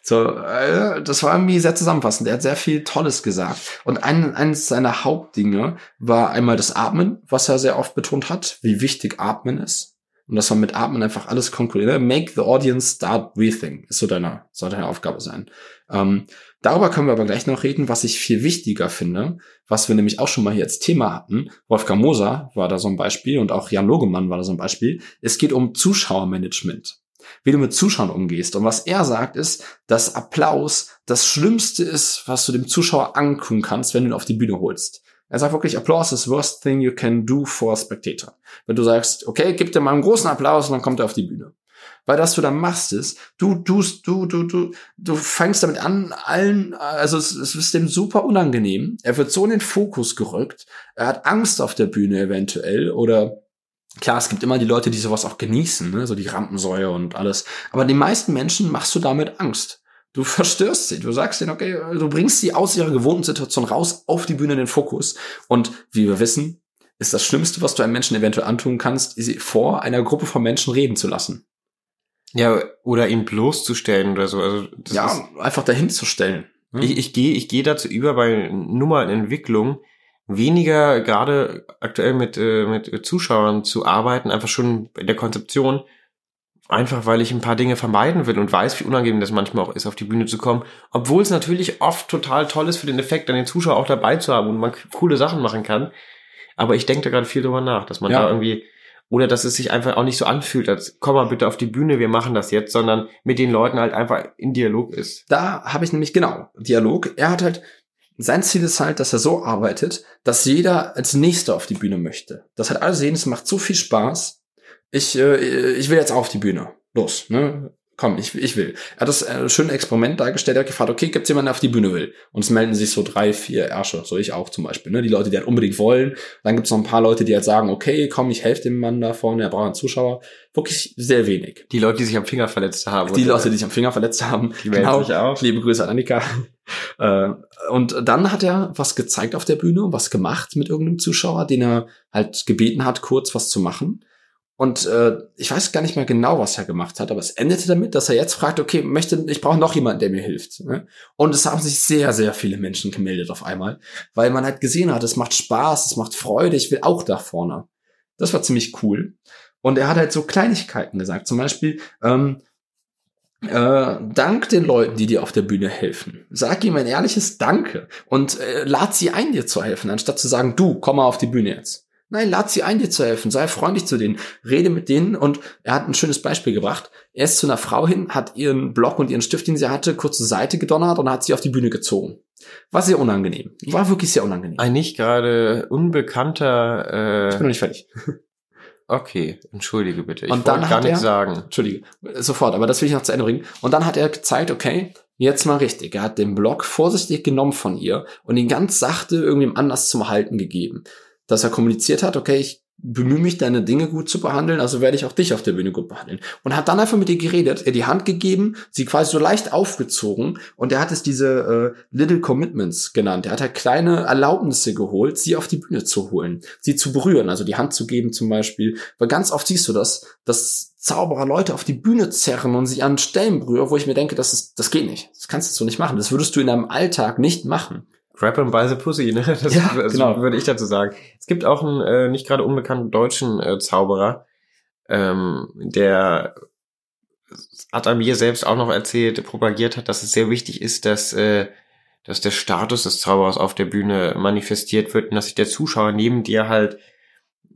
So, äh, das war irgendwie sehr zusammenfassend. Er hat sehr viel Tolles gesagt. Und ein, eines seiner Hauptdinge war einmal das Atmen, was er sehr oft betont hat, wie wichtig Atmen ist. Und dass man mit Atmen einfach alles konkurriert. Make the audience start breathing. Ist so deine, soll deine Aufgabe sein. Ähm, darüber können wir aber gleich noch reden, was ich viel wichtiger finde, was wir nämlich auch schon mal hier als Thema hatten. Wolfgang Moser war da so ein Beispiel und auch Jan Logemann war da so ein Beispiel. Es geht um Zuschauermanagement. Wie du mit Zuschauern umgehst. Und was er sagt ist, dass Applaus das Schlimmste ist, was du dem Zuschauer ankun kannst, wenn du ihn auf die Bühne holst. Er sagt wirklich, Applaus is the worst thing you can do for a spectator. Wenn du sagst, okay, gib dir mal einen großen Applaus und dann kommt er auf die Bühne. Weil das du dann machst ist, du, du, du, du, du, du fängst damit an, allen, also es, es ist dem super unangenehm. Er wird so in den Fokus gerückt. Er hat Angst auf der Bühne eventuell oder Klar, es gibt immer die Leute, die sowas auch genießen, ne? so die Rampensäue und alles. Aber den meisten Menschen machst du damit Angst. Du verstörst sie. Du sagst denen, okay, du bringst sie aus ihrer gewohnten Situation raus auf die Bühne in den Fokus. Und wie wir wissen, ist das Schlimmste, was du einem Menschen eventuell antun kannst, sie vor einer Gruppe von Menschen reden zu lassen. Ja, oder ihn bloßzustellen oder so. Also ja, einfach dahin zu stellen. Ne? Ich, ich gehe ich gehe dazu über bei Nummer in Entwicklung weniger gerade aktuell mit, äh, mit Zuschauern zu arbeiten, einfach schon in der Konzeption, einfach weil ich ein paar Dinge vermeiden will und weiß, wie unangenehm das manchmal auch ist, auf die Bühne zu kommen, obwohl es natürlich oft total toll ist für den Effekt, dann den Zuschauer auch dabei zu haben und man coole Sachen machen kann. Aber ich denke da gerade viel drüber nach, dass man Ja. da irgendwie oder dass es sich einfach auch nicht so anfühlt, als komm mal bitte auf die Bühne, wir machen das jetzt, sondern mit den Leuten halt einfach in Dialog ist. da habe ich nämlich genau Dialog. Er hat halt sein Ziel ist halt, dass er so arbeitet, dass jeder als Nächster auf die Bühne möchte. Das halt alle sehen, es macht so viel Spaß. Ich äh, ich will jetzt auf die Bühne. Los, ne? Komm, ich, ich will. Er hat das äh, schöne Experiment dargestellt, er hat gefragt, okay, gibt's jemanden, der auf die Bühne will? Und es melden sich so drei, vier Ärsche, so ich auch zum Beispiel, ne? Die Leute, die halt unbedingt wollen. Dann gibt's noch ein paar Leute, die halt sagen, okay, komm, ich helfe dem Mann da vorne, er braucht einen Zuschauer. Wirklich sehr wenig. Die Leute, die sich am Finger verletzt haben. Die Leute, die sich am Finger verletzt haben. Die melden sich auch. Liebe Grüße an Annika. Äh, und dann hat er was gezeigt auf der Bühne, was gemacht mit irgendeinem Zuschauer, den er halt gebeten hat, kurz was zu machen. Und äh, ich weiß gar nicht mehr genau, was er gemacht hat, aber es endete damit, dass er jetzt fragt, okay, möchte, ich brauche noch jemanden, der mir hilft. Ne? Und es haben sich sehr, sehr viele Menschen gemeldet auf einmal, weil man halt gesehen hat, es macht Spaß, es macht Freude, ich will auch da vorne. Das war ziemlich cool. Und er hat halt so Kleinigkeiten gesagt, zum Beispiel, ähm, äh, dank den Leuten, die dir auf der Bühne helfen. Sag ihm ein ehrliches Danke und äh, lad sie ein, dir zu helfen, anstatt zu sagen, du, komm mal auf die Bühne jetzt. Nein, lad sie ein, dir zu helfen. Sei freundlich zu denen. Rede mit denen. Und er hat ein schönes Beispiel gebracht. Er ist zu einer Frau hin, hat ihren Block und ihren Stift, den sie hatte, kurz zur Seite gedonnert und hat sie auf die Bühne gezogen. War sehr unangenehm. War wirklich sehr unangenehm. Ein nicht gerade unbekannter, Ich bin äh, noch nicht fertig. Okay, entschuldige bitte. Ich Und dann wollte gar nichts sagen. Entschuldige, sofort, aber das will ich noch zu Ende bringen. Und dann hat er gezeigt, okay, jetzt mal richtig. Er hat den Block vorsichtig genommen von ihr und ihn ganz sachte irgendwem anders zum Halten gegeben. Dass er kommuniziert hat, okay, ich bemühe mich, deine Dinge gut zu behandeln, also werde ich auch dich auf der Bühne gut behandeln. Und hat dann einfach mit ihr geredet, ihr die Hand gegeben, sie quasi so leicht aufgezogen und er hat es diese äh, Little Commitments genannt. Er hat halt kleine Erlaubnisse geholt, sie auf die Bühne zu holen, sie zu berühren, also die Hand zu geben zum Beispiel. Weil ganz oft siehst du das, dass Zauberer Leute auf die Bühne zerren und sie an Stellen berühren, wo ich mir denke, das, ist, das geht nicht. Das kannst du so nicht machen. Das würdest du in deinem Alltag nicht machen. Grab him by the pussy, ne? Das, Ja, das genau. würde ich dazu sagen. Es gibt auch einen äh, nicht gerade unbekannten deutschen äh, Zauberer, ähm, der hat er mir selbst auch noch erzählt, propagiert hat, dass es sehr wichtig ist, dass, äh, dass der Status des Zauberers auf der Bühne manifestiert wird und dass sich der Zuschauer neben dir halt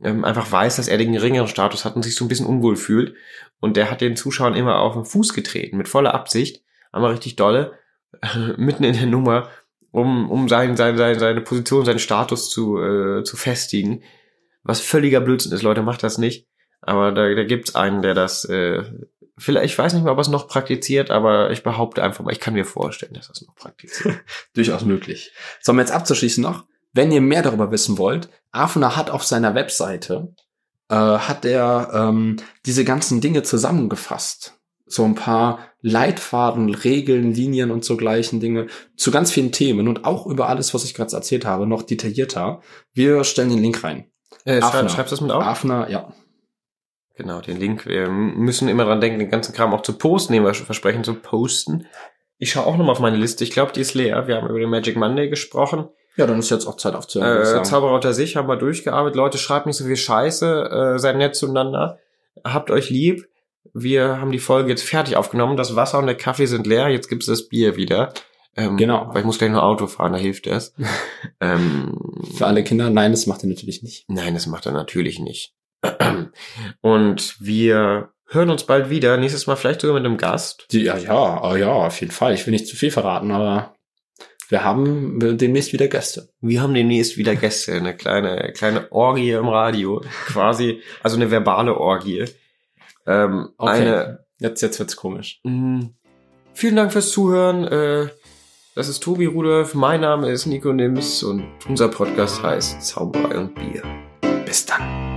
ähm, einfach weiß, dass er den geringeren Status hat und sich so ein bisschen unwohl fühlt. Und der hat den Zuschauern immer auf den Fuß getreten, mit voller Absicht, einmal richtig dolle, mitten in der Nummer, um, um sein, sein, sein, seine Position, seinen Status zu, äh, zu festigen. Was völliger Blödsinn ist, Leute, macht das nicht. Aber da, da gibt's einen, der das, äh, vielleicht, ich weiß nicht mal, ob er es noch praktiziert, aber ich behaupte einfach mal, ich kann mir vorstellen, dass er noch praktiziert. Durchaus möglich. Sollen wir jetzt abzuschließen noch? Wenn ihr mehr darüber wissen wollt, Afner hat auf seiner Webseite, äh, hat er ähm, diese ganzen Dinge zusammengefasst. So ein paar Leitfaden, Regeln, Linien und so gleichen Dinge zu ganz vielen Themen und auch über alles, was ich gerade erzählt habe, noch detaillierter. Wir stellen den Link rein. Äh, schreib, schreibst du das mit auf? Afner, ja. Genau, den Link. Wir müssen immer dran denken, den ganzen Kram auch zu posten, den wir versprechen zu posten. Ich schaue auch nochmal auf meine Liste. Ich glaube, die ist leer. Wir haben über den Magic Monday gesprochen. Ja, dann ist jetzt auch Zeit aufzuhören. Äh. Zauberer unter sich haben wir durchgearbeitet. Leute, schreibt nicht so viel Scheiße. Äh, seid nett zueinander. Habt euch lieb. Wir haben die Folge jetzt fertig aufgenommen. Das Wasser und der Kaffee sind leer. Jetzt gibt's das Bier wieder. Ähm, Genau. Weil ich muss gleich nur Auto fahren, da hilft das. ähm, Für alle Kinder, nein, das macht er natürlich nicht. Nein, das macht er natürlich nicht. Und wir hören uns bald wieder. Nächstes Mal vielleicht sogar mit einem Gast. Ja, ja, oh ja, auf jeden Fall. Ich will nicht zu viel verraten, aber wir haben demnächst wieder Gäste. Wir haben demnächst wieder Gäste. Eine kleine, kleine Orgie im Radio. Quasi, also eine verbale Orgie. Ähm, Okay. Eine, Jetzt, jetzt wird's komisch. mh, vielen Dank fürs Zuhören. Äh, das ist Tobi Rudolf. Mein Name ist Nico Nims und unser Podcast heißt Zauberei und Bier. Bis dann.